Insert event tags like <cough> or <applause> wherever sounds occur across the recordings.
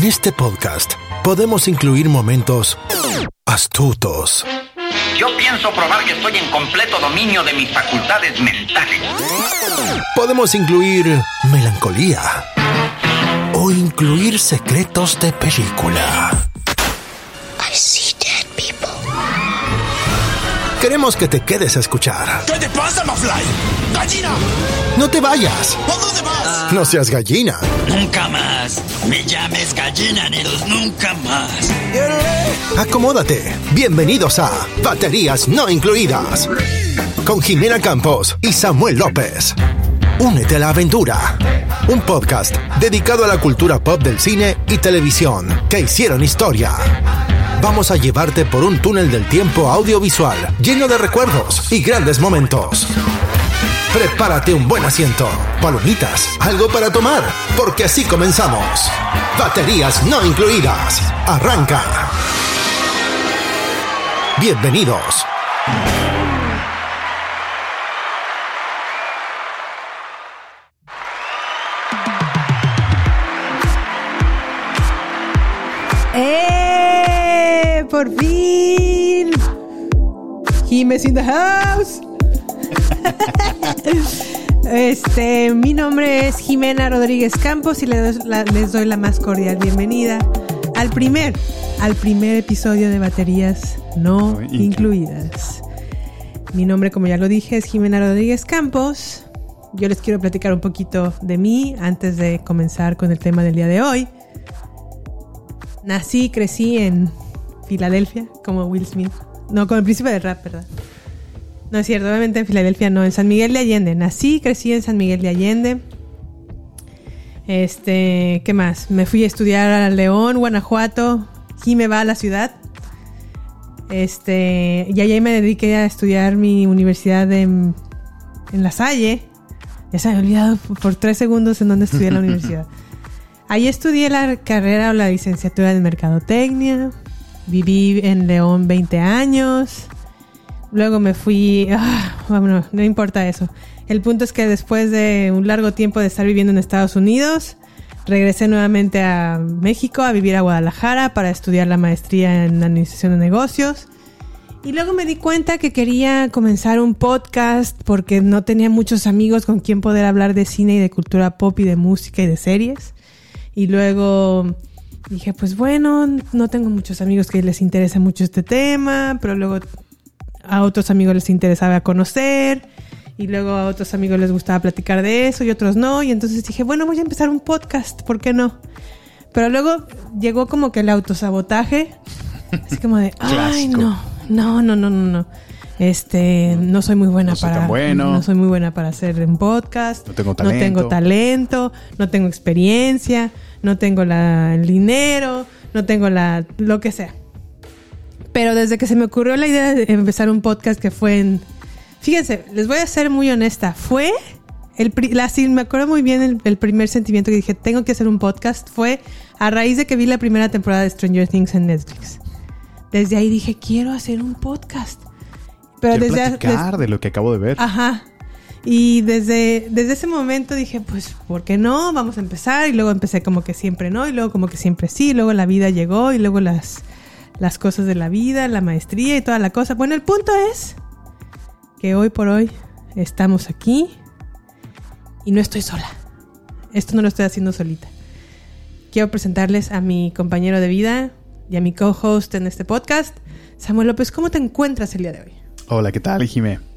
En este podcast podemos incluir momentos astutos, Yo pienso probar que estoy en completo dominio de mis facultades mentales. podemos incluir melancolía o incluir secretos de película. I see dead people. Queremos que te quedes a escuchar. ¿Qué te pasa, Mafly? ¡Gallina! No te vayas. ¿A dónde vas? No seas gallina. Nunca más. Me llames gallina, Neros, nunca más. Acomódate. Bienvenidos a Baterías No Incluidas. Con Jimena Campos y Samuel López. Únete a la aventura. Un podcast dedicado a la cultura pop del cine y televisión que hicieron historia. Vamos a llevarte por un túnel del tiempo audiovisual lleno de recuerdos y grandes momentos. Prepárate un buen asiento, palomitas, algo para tomar, porque así comenzamos. Baterías no incluidas. Arranca. Bienvenidos. ¡Por fin! Jiménez in the house. <laughs> Este, mi nombre es Jimena Rodríguez Campos y les, la- les doy la más cordial bienvenida al primer, al primer episodio de baterías no No inclu- incluidas. Mi nombre, como ya lo dije, es Jimena Rodríguez Campos. Yo les quiero platicar un poquito de mí antes de comenzar con el tema del día de hoy. Nací y crecí en Filadelfia, como Will Smith. No, como el príncipe del rap, ¿verdad? No es cierto, obviamente en Filadelfia no, en San Miguel de Allende. Nací crecí en San Miguel de Allende. Este, ¿qué más? Me fui a estudiar a León, Guanajuato. Y me va a la ciudad. Este, y allí me dediqué a estudiar mi universidad en, en La Salle. Ya se me había olvidado por tres segundos en dónde estudié la <laughs> universidad. Ahí estudié la carrera o la licenciatura de Mercadotecnia. Viví en León 20 años. Luego me fui... ah, no importa eso. El punto es que después de un largo tiempo de estar viviendo en Estados Unidos, regresé nuevamente a México a vivir a Guadalajara para estudiar la maestría en Administración de Negocios. Y luego me di cuenta que quería comenzar un podcast porque no tenía muchos amigos con quien poder hablar de cine y de cultura pop y de música y de series. Y luego dije, pues bueno, no tengo muchos amigos que les interese mucho este tema, pero luego a otros amigos les interesaba conocer y luego a otros amigos les gustaba platicar de eso y otros no. Y entonces dije, bueno, voy a empezar un podcast, ¿por qué no? Pero luego llegó como que el autosabotaje, así como de, <laughs> ay, no, no, no, no, no, no. Este, no soy muy buena No soy para bueno. no soy muy buena para hacer un podcast. No tengo No tengo talento. talento, no tengo experiencia, no tengo la, el dinero, no tengo la lo que sea. Pero desde que se me ocurrió la idea de empezar un podcast que fue en... Fíjense, les voy a ser muy honesta. Fue... El, la, sí, me acuerdo muy bien el, el primer sentimiento que dije, tengo que hacer un podcast. Fue a raíz de que vi la primera temporada de Stranger Things en Netflix. Desde ahí dije, quiero hacer un podcast. Pero Quiero desde, platicar de lo que acabo de ver. Ajá. Y desde, desde ese momento dije, pues, ¿por qué no? Vamos a empezar. Y luego empecé como que siempre no, y luego como que siempre sí. Luego la vida llegó, y luego las, las cosas de la vida, la maestría y toda la cosa. Bueno, el punto es que hoy por hoy estamos aquí y no estoy sola. Esto no lo estoy haciendo solita. Quiero presentarles a mi compañero de vida y a mi co-host en este podcast, Samuel López. ¿Cómo te encuentras el día de hoy? Hola, ¿qué tal, Jimé?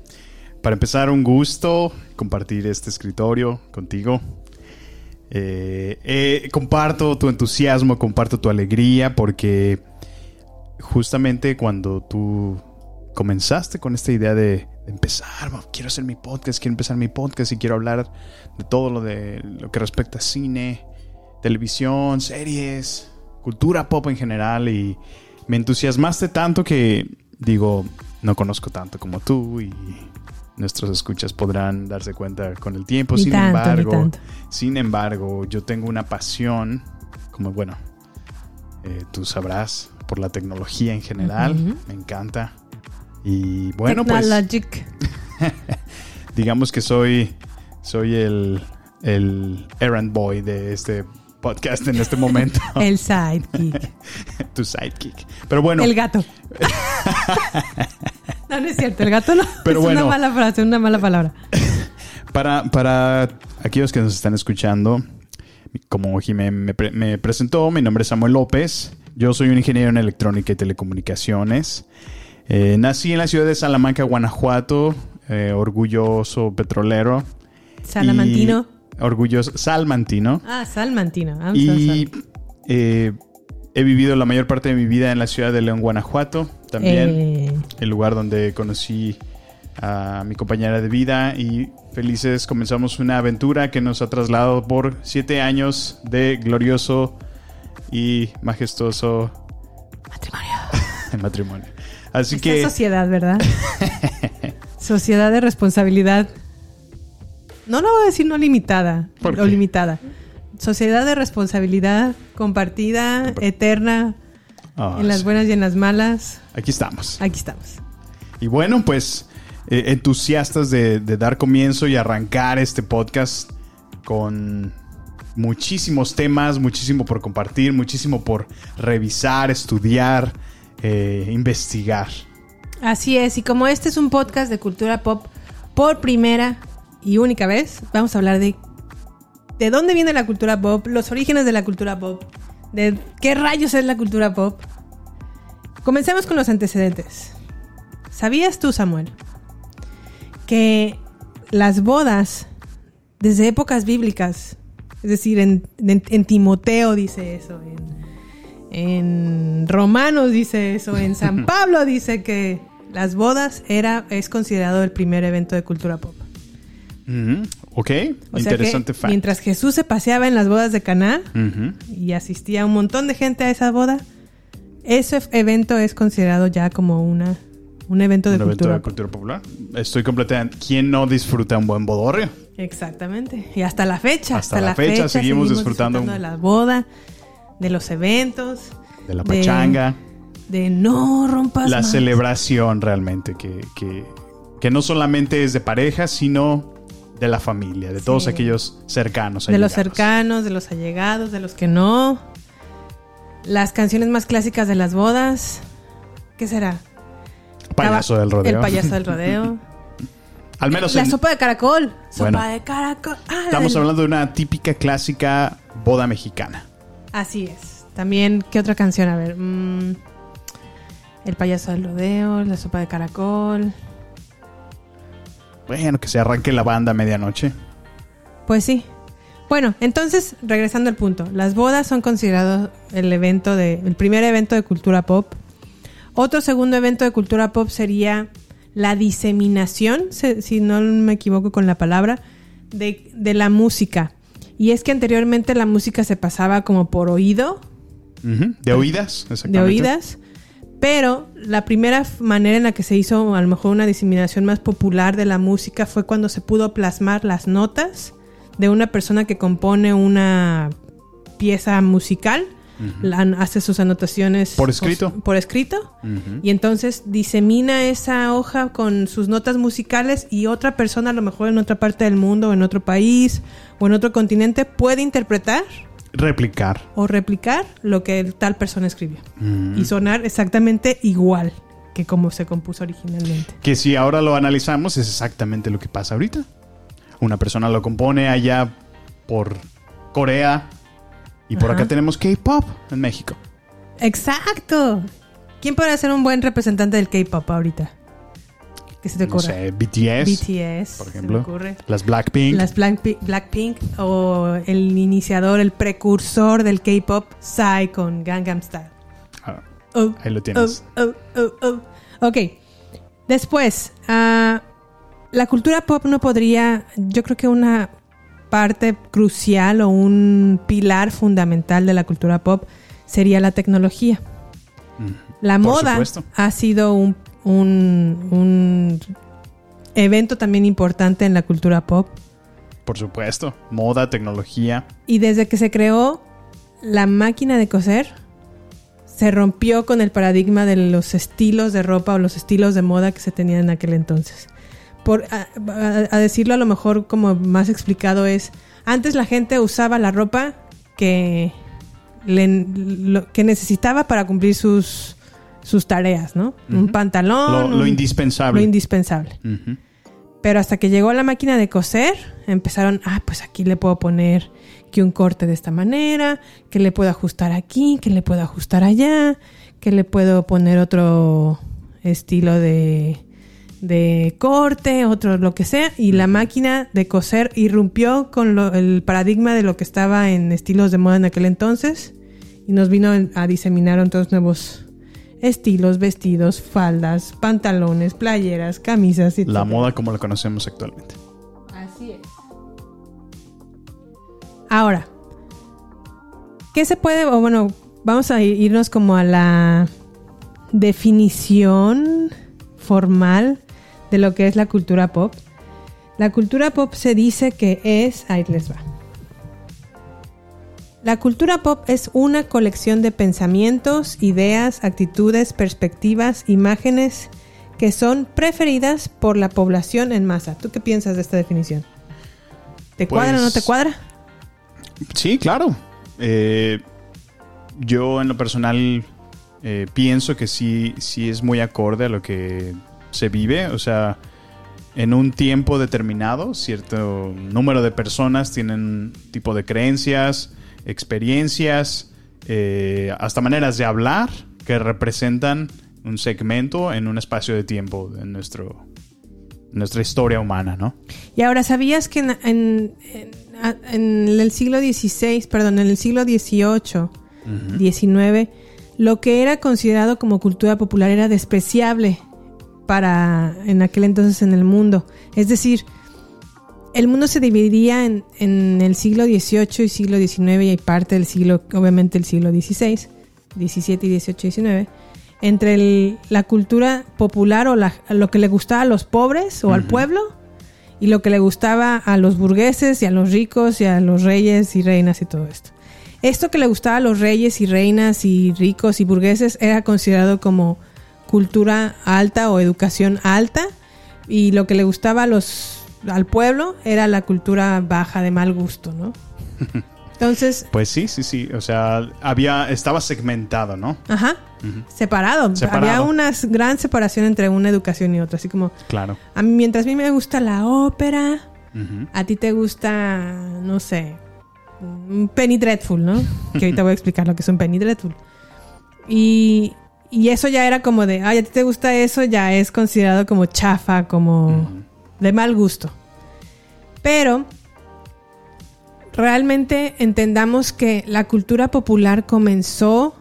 Para empezar, un gusto compartir este escritorio contigo. Eh, eh, comparto tu entusiasmo, comparto tu alegría, porque justamente cuando tú comenzaste con esta idea de, de empezar, "Bueno, quiero hacer mi podcast, quiero empezar mi podcast y quiero hablar de todo lo de lo que respecta a cine, televisión, series, cultura pop en general y me entusiasmaste tanto que digo, no conozco tanto como tú y nuestros escuchas podrán darse cuenta con el tiempo. Ni sin tanto, embargo, sin embargo, yo tengo una pasión, como bueno, eh, tú sabrás, por la tecnología en general. Me encanta. Y bueno, pues Technologic. <laughs> digamos que soy, soy el, el errand boy de este podcast en este momento. <laughs> El sidekick. <laughs> tu sidekick. Pero bueno, El gato. No, no es cierto. El gato no. Pero <laughs> es bueno. una mala frase, una mala palabra. <laughs> para, para aquellos que nos están escuchando, como Jimé me, pre- me presentó, mi nombre es Samuel López. Yo soy un ingeniero en electrónica y telecomunicaciones. Eh, nací en la ciudad de Salamanca, Guanajuato, eh, orgulloso petrolero. Salamantino. Orgulloso salmantino. Ah, salmantino. I'm Y eh, he vivido la mayor parte de mi vida en la ciudad de León, Guanajuato. También Eh, el lugar donde conocí a mi compañera de vida y felices comenzamos una aventura que nos ha trasladado por siete años de glorioso y majestuoso matrimonio. <laughs> matrimonio. Así Esta que sociedad, ¿verdad? <laughs> sociedad de responsabilidad. No lo voy a decir no limitada. ¿Por o limitada. Sociedad de responsabilidad compartida, eterna, en las sí, buenas y en las malas. aquí estamos. Aquí estamos. Y bueno, pues eh, entusiastas de, de dar comienzo y arrancar este podcast con muchísimos temas, muchísimo por compartir, muchísimo por revisar, estudiar, eh, investigar. Así es, y como este es un podcast de cultura pop por primera y única vez, vamos a hablar de de dónde viene la cultura pop, los orígenes de la cultura pop, de qué rayos es la cultura pop. Comencemos con los antecedentes. ¿Sabías tú, Samuel, que las bodas desde épocas bíblicas, es decir, en, en- en Timoteo dice eso, en, en Romanos dice eso, en San <laughs> Pablo dice que las bodas era, es considerado el primer evento de cultura pop. Ujú, Ok, O interesante fact. mientras Jesús se paseaba en las bodas de Caná y asistía un montón de gente a esa boda, ese evento es considerado ya como una, un evento de Un evento cultura de pop. cultura popular. Estoy completamente. ¿Quién no disfruta un buen bodorrio? Exactamente. Y hasta la fecha. Hasta la fecha seguimos disfrutando un- de la boda, de los eventos. De la pachanga. De no rompas la más. celebración realmente, que, que, que no solamente es de pareja, sino de la familia, de todos Sí. aquellos cercanos. De los cercanos, de los allegados, de los que no. Las canciones más clásicas de las bodas. ¿Qué será? Payaso del rodeo. El payaso del rodeo. <laughs> Al menos la en- sopa de caracol. Sopa Bueno. de caracol. Ah, estamos del- hablando de una típica clásica boda mexicana. Así es. También, ¿qué otra canción? A ver. mm, el payaso del rodeo, la sopa de caracol. Bueno, que se arranque la banda a medianoche. Pues sí. Bueno, entonces, regresando al punto. Las bodas son considerados el evento de. el primer evento de cultura pop. Otro segundo evento de cultura pop sería la diseminación, se- si no me equivoco con la palabra, de, de la música. Y es que anteriormente la música se pasaba como por oído, De oídas, de exactamente. oídas. Pero la primera manera en la que se hizo a lo mejor una diseminación más popular de la música fue cuando se pudo plasmar las notas de una persona que compone una pieza musical, hace sus anotaciones Por escrito. por escrito. Y entonces disemina esa hoja con sus notas musicales y otra persona a lo mejor en otra parte del mundo o en otro país o en otro continente puede interpretar Replicar. o replicar lo que tal persona escribió Mm. y sonar exactamente igual que como se compuso originalmente. Que si ahora lo analizamos, es exactamente lo que pasa ahorita. Una persona lo compone allá por Corea y por Ajá. acá tenemos K-pop en México. Exacto. ¿Quién podría ser un buen representante del K-pop ahorita? ¿Qué se te No ocurre? sé, BTS, BTS, por ejemplo. ocurre. Las Blackpink. Las Blackpink, Blackpink o el iniciador, el precursor del K-pop, Psy con Gangnam Style. Ah, Oh, ahí lo tienes. oh, oh, oh, oh. Ok. Después, ah, la cultura pop no podría, yo creo que una parte crucial o un pilar fundamental de la cultura pop sería la tecnología. La Por moda supuesto. ha sido un, un- un evento también importante en la cultura pop. Por supuesto. Moda, tecnología. Y desde que se creó la máquina de coser, se rompió con el paradigma de los estilos de ropa o los estilos de moda que se tenían en aquel entonces. Por, a, a- a decirlo a lo mejor como más explicado es, antes la gente usaba la ropa que, le- lo que necesitaba para cumplir sus, sus tareas, ¿no? Un pantalón. Lo, lo un- indispensable. lo indispensable. Pero hasta que llegó la máquina de coser, empezaron, ah, pues aquí le puedo poner que un corte de esta manera, que le puedo ajustar aquí, que le puedo ajustar allá, que le puedo poner otro estilo de, de corte, otro lo que sea. Y la máquina de coser irrumpió con lo- el paradigma de lo que estaba en estilos de moda en aquel entonces y nos vino a diseminar otros nuevos estilos, vestidos, faldas, pantalones, playeras, camisas y La moda como la conocemos actualmente. Así es. Ahora, ¿qué se puede, o bueno, vamos a irnos como a la definición formal de lo que es la cultura pop? La cultura pop se dice que es, ahí les va. La cultura pop es una colección de pensamientos, ideas, actitudes, perspectivas, imágenes que son preferidas por la población en masa. ¿Tú qué piensas de esta definición? ¿Te Pues- cuadra o no te cuadra? Sí, claro. Eh, yo en lo personal eh, pienso que sí, sí es muy acorde a lo que se vive. O sea, en un tiempo determinado, cierto número de personas tienen un tipo de creencias, experiencias, eh, hasta maneras de hablar que representan un segmento en un espacio de tiempo en nuestro, nuestra historia humana, ¿no? Y ahora, ¿sabías que en, en- en- a- en el siglo XVI, perdón, en el siglo XVIII, XIX, lo que era considerado como cultura popular era despreciable para en aquel entonces en el mundo? Es decir, el mundo se dividía en, en el siglo XVIII y siglo XIX y hay parte del siglo, obviamente el siglo XVI, XVII y XVIII y XIX, entre el- la cultura popular o la- lo que le gustaba a los pobres o al pueblo y lo que le gustaba a los burgueses y a los ricos y a los reyes y reinas y todo esto. Esto que le gustaba a los reyes y reinas y ricos y burgueses era considerado como cultura alta o educación alta y lo que le gustaba a los al pueblo era la cultura baja de mal gusto, ¿no? <laughs> Entonces, Pues sí, sí, sí. O sea, había, estaba segmentado, ¿no? ajá, separado. Separado. Había una gran separación entre una educación y otra, así como Claro. a mí, mientras a mí me gusta la ópera, a ti te gusta, no sé, un Penny Dreadful, ¿no? <laughs> Que ahorita voy a explicar lo que es un Penny Dreadful. Y, y eso ya era como de, ay, a ti te gusta eso, ya es considerado como chafa, como de mal gusto. Pero realmente entendamos que la cultura popular comenzó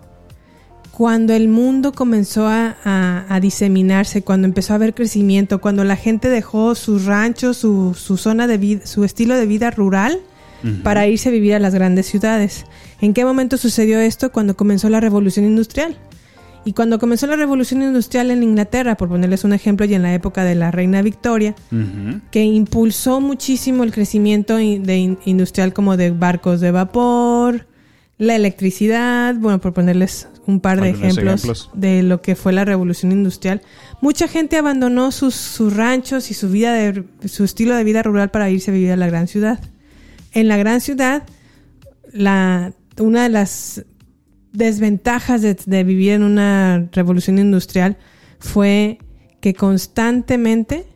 cuando el mundo comenzó a, a- a diseminarse, cuando empezó a haber crecimiento, cuando la gente dejó sus ranchos, su, su zona de vida, su estilo de vida rural para irse a vivir a las grandes ciudades. ¿En qué momento sucedió esto? Cuando comenzó la revolución industrial. Y cuando comenzó la revolución industrial en Inglaterra, por ponerles un ejemplo, y en la época de la reina Victoria, que impulsó muchísimo el crecimiento de industrial como de barcos de vapor, la electricidad, bueno, por ponerles un par de ejemplos. de lo que fue la revolución industrial. Mucha gente abandonó sus, sus ranchos y su vida de, su estilo de vida rural para irse a vivir a la gran ciudad. En la gran ciudad, la, una de las desventajas de, de vivir en una revolución industrial fue que constantemente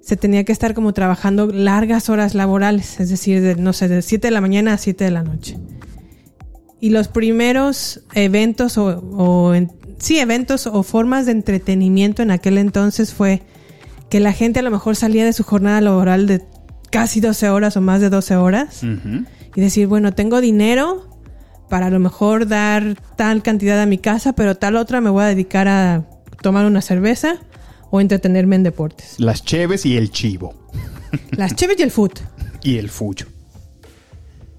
se tenía que estar como trabajando largas horas laborales, es decir, de, no sé, de 7 de la mañana a 7 de la noche. Y los primeros eventos o, o en- sí, eventos o formas de entretenimiento en aquel entonces fue que la gente a lo mejor salía de su jornada laboral de casi 12 horas o más de 12 horas y decir, bueno, tengo dinero para a lo mejor dar tal cantidad a mi casa, pero tal otra me voy a dedicar a tomar una cerveza o entretenerme en deportes. Las cheves y el chivo. <laughs> Las cheves y el foot. Y el fuyo.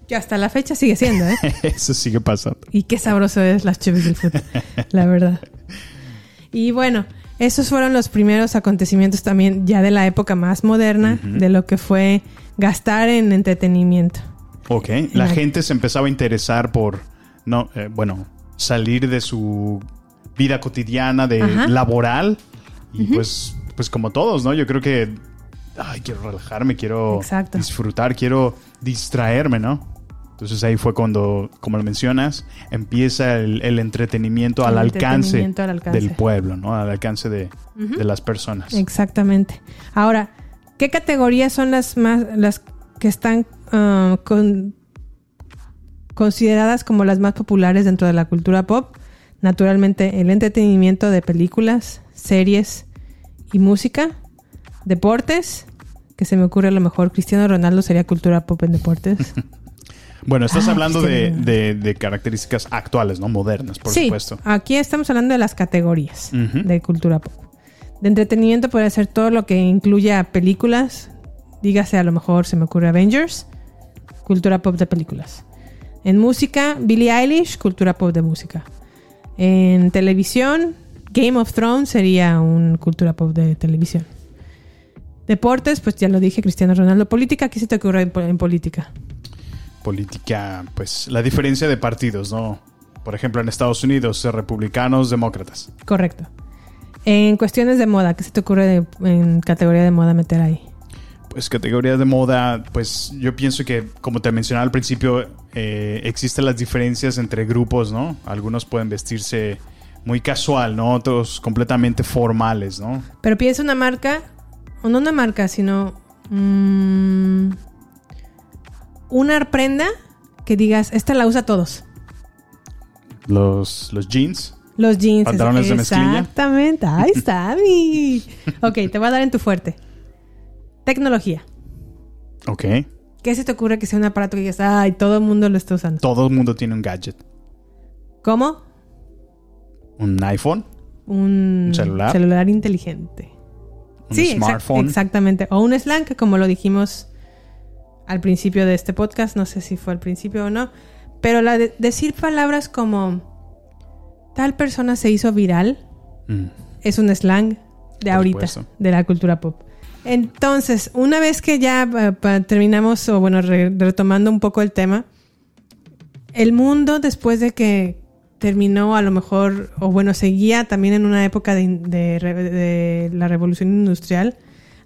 Que hasta la fecha sigue siendo, ¿eh? <laughs> Eso sigue pasando. Y qué sabroso es las cheves y el foot, la verdad. Y bueno, esos fueron los primeros acontecimientos también ya de la época más moderna, de lo que fue gastar en entretenimiento. Ok. La gente se empezaba a interesar por, no, eh, bueno, salir de su vida cotidiana, de Ajá. laboral. Y pues, pues como todos, ¿no? Yo creo que, ay, quiero relajarme, quiero Exacto. disfrutar, quiero distraerme, ¿no? Entonces ahí fue cuando, como lo mencionas, empieza el, el entretenimiento, al, alcance al alcance. del pueblo, ¿no? Al alcance de, de las personas. Exactamente. Ahora, ¿qué categorías son las más las que están con- consideradas como las más populares dentro de la cultura pop? Naturalmente, el entretenimiento de películas, series y música, deportes, que se me ocurre a lo mejor Cristiano Ronaldo sería cultura pop en deportes. <laughs> Bueno, estás Ah, hablando de, de- de características actuales, ¿no? Modernas, por sí, supuesto. aquí estamos hablando de las categorías de cultura pop. De entretenimiento puede ser todo lo que incluya películas. Dígase, a lo mejor se me ocurre Avengers, cultura pop de películas. En música, Billie Eilish, cultura pop de música. En televisión, Game of Thrones sería un cultura pop de televisión. Deportes, pues ya lo dije, Cristiano Ronaldo. Política, ¿qué se te ocurre en, po- en política? Política, pues la diferencia de partidos, ¿no? Por ejemplo, en Estados Unidos, republicanos, demócratas. Correcto. En cuestiones de moda, ¿qué se te ocurre de- en categoría de moda meter ahí? Pues categorías de moda, pues yo pienso que, como te mencionaba al principio, eh, existen las diferencias entre grupos, ¿no? Algunos pueden vestirse muy casual, ¿no? Otros completamente formales, ¿no? Pero piensa una marca, o no una marca, sino mm, una prenda que digas, esta la usa todos. Los, los jeans. Los jeans. Pantalones de mezclilla. Exactamente. Ahí está, mi. Ok, te voy a dar en tu fuerte. Tecnología. Ok. ¿Qué se te ocurre que sea un aparato que digas, ay, todo el mundo lo está usando? Todo el mundo tiene un gadget. ¿Cómo? Un iPhone, Un ¿Un celular? inteligente. un sí, smartphone. exactamente. O un slang, que como lo dijimos al principio de este podcast, no sé si fue al principio o no, pero la de decir palabras como tal persona se hizo viral Mm. es un slang de Por ahorita, supuesto. de la cultura pop. Entonces, una vez que ya terminamos, o bueno, re- retomando un poco el tema, el mundo después de que terminó a lo mejor, o bueno, seguía también en una época de, de la revolución industrial,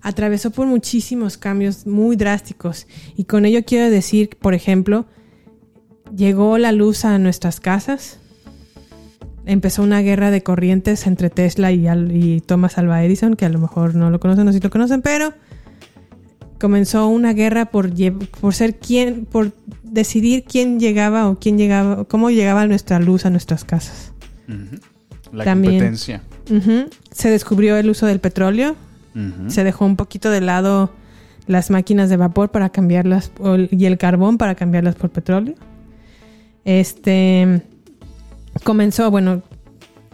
atravesó por muchísimos cambios muy drásticos. Y con ello quiero decir, por ejemplo, llegó la luz a nuestras casas, empezó una guerra de corrientes entre Tesla y, y Thomas Alva Edison, que a lo mejor no lo conocen, no sé si lo conocen, pero comenzó una guerra por, por ser quien, por decidir quién llegaba o quién llegaba, cómo llegaba nuestra luz a nuestras casas. La También. competencia. Se descubrió el uso del petróleo, se dejó un poquito de lado las máquinas de vapor para cambiarlas o y el carbón para cambiarlas por petróleo. Este comenzó, bueno,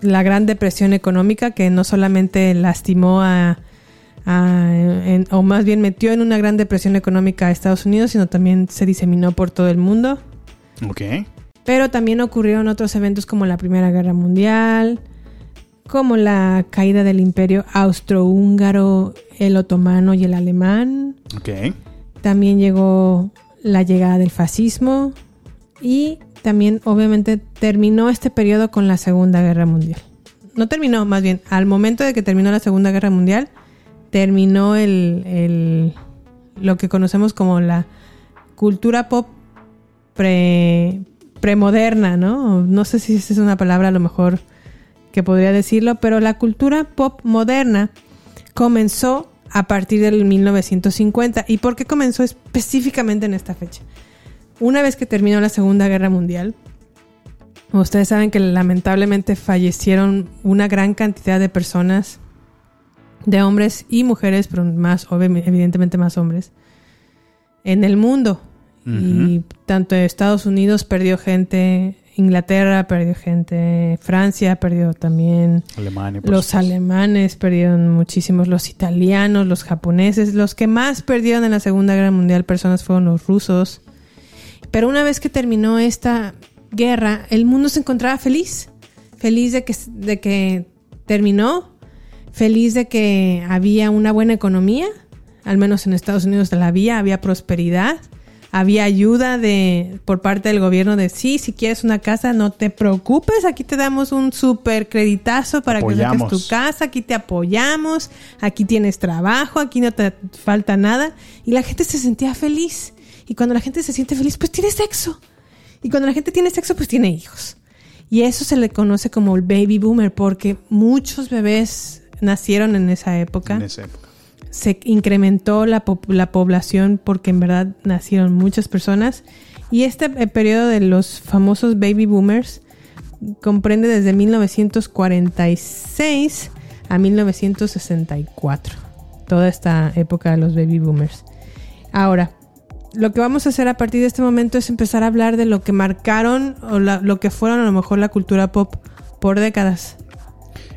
la gran depresión económica que no solamente lastimó a, a- en- o más bien metió en una gran depresión económica a Estados Unidos, sino también se diseminó por todo el mundo. Ok. Pero también ocurrieron otros eventos como la Primera Guerra Mundial, como la caída del imperio austrohúngaro, el otomano y el alemán. Ok. También llegó la llegada del fascismo y también obviamente terminó este periodo con la Segunda Guerra Mundial. No terminó, más bien, al momento de que terminó la Segunda Guerra Mundial, terminó el, el- lo que conocemos como la cultura pop pre, premoderna, ¿no? No sé si esa es una palabra a lo mejor que podría decirlo, pero la cultura pop moderna comenzó a partir del 1950. ¿Y por qué comenzó específicamente en esta fecha? Una vez que terminó la Segunda Guerra Mundial, ustedes saben que lamentablemente fallecieron una gran cantidad de personas, de hombres y mujeres, pero más, evidentemente más hombres, en el mundo. Y tanto Estados Unidos perdió gente, Inglaterra perdió gente, Francia perdió también, Alemania. los supuesto. alemanes perdieron muchísimos, los italianos, los japoneses, los que más perdieron en la Segunda Guerra Mundial personas fueron los rusos. Pero una vez que terminó esta guerra, el mundo se encontraba feliz, feliz de que, de que terminó, feliz de que había una buena economía, al menos en Estados Unidos la había, había prosperidad, había ayuda de por parte del gobierno de sí, si quieres una casa, no te preocupes, aquí te damos un super creditazo para que saques Apoyamos. tu casa, aquí te apoyamos, aquí tienes trabajo, aquí no te falta nada y la gente se sentía feliz. Y cuando la gente se siente feliz, pues tiene sexo. Y cuando la gente tiene sexo, pues tiene hijos. Y eso se le conoce como el baby boomer porque muchos bebés nacieron en esa época. En esa época. Se incrementó la, po- la población porque en verdad nacieron muchas personas. Y este eh, periodo de los famosos baby boomers comprende desde 1946 a 1964. Toda esta época de los baby boomers. Ahora, lo que vamos a hacer a partir de este momento es empezar a hablar de lo que marcaron o la- lo que fueron a lo mejor la cultura pop por décadas.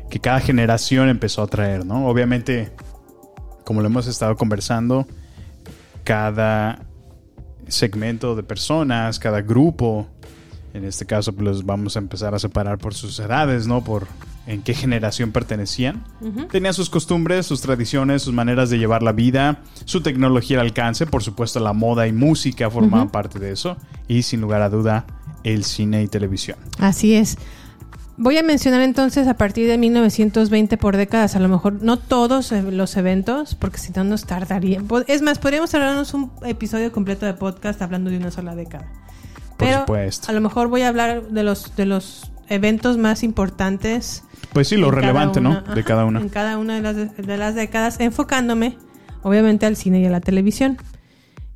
que cada generación empezó a traer, ¿no? Obviamente, como lo hemos estado conversando, cada segmento de personas, cada grupo, en este caso, pues los vamos a empezar a separar por sus edades, ¿no? Por en qué generación pertenecían. Tenían sus costumbres, sus tradiciones, sus maneras de llevar la vida, su tecnología al alcance, por supuesto, la moda y música formaban parte de eso, y sin lugar a duda, el cine y televisión. Así es. Voy a mencionar entonces a partir de 1920 por décadas, a lo mejor no todos los eventos, porque si no nos tardaría. Es más, podríamos hablarnos un episodio completo de podcast hablando de una sola década. Por Pero supuesto. a lo mejor voy a hablar de los de los eventos más importantes. Pues sí, lo relevante, ¿no? De cada una. En cada una de las, de las décadas, enfocándome obviamente al cine y a la televisión.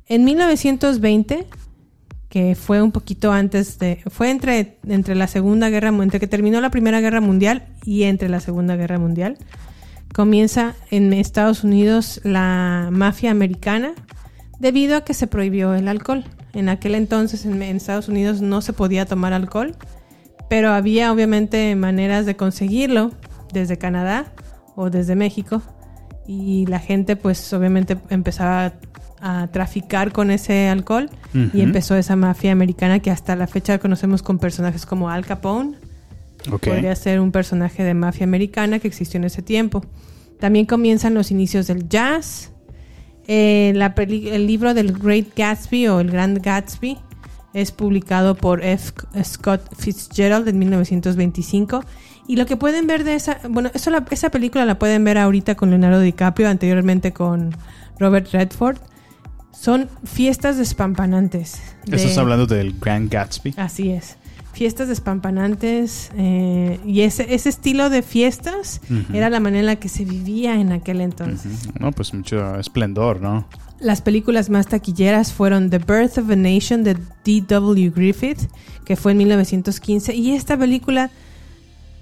En 1920, que fue un poquito antes de... Fue entre, entre la Segunda Guerra... Mu- Entre que terminó la Primera Guerra Mundial y entre la Segunda Guerra Mundial. Comienza en Estados Unidos la mafia americana debido a que se prohibió el alcohol. En aquel entonces en, en Estados Unidos no se podía tomar alcohol, pero había obviamente maneras de conseguirlo desde Canadá o desde México y la gente pues obviamente empezaba a, traficar con ese alcohol y empezó esa mafia americana que hasta la fecha conocemos con personajes como Al Capone, Ok. podría ser un personaje de mafia americana que existió en ese tiempo. También comienzan los inicios del jazz. Eh, la el libro del Great Gatsby o El Gran Gatsby es publicado por F. Scott Fitzgerald en 1925. Y lo que pueden ver de esa, bueno, eso la- esa película la pueden ver ahorita con Leonardo DiCaprio, anteriormente con Robert Redford. Son fiestas despampanantes. de- Estás hablando del Grand Gatsby. Así es. Fiestas despampanantes. eh, y ese, ese estilo de fiestas era la manera en la que se vivía en aquel entonces. No, pues mucho esplendor, ¿no? Las películas más taquilleras fueron The Birth of a Nation de D.W. Griffith, que fue en 1915. Y esta película,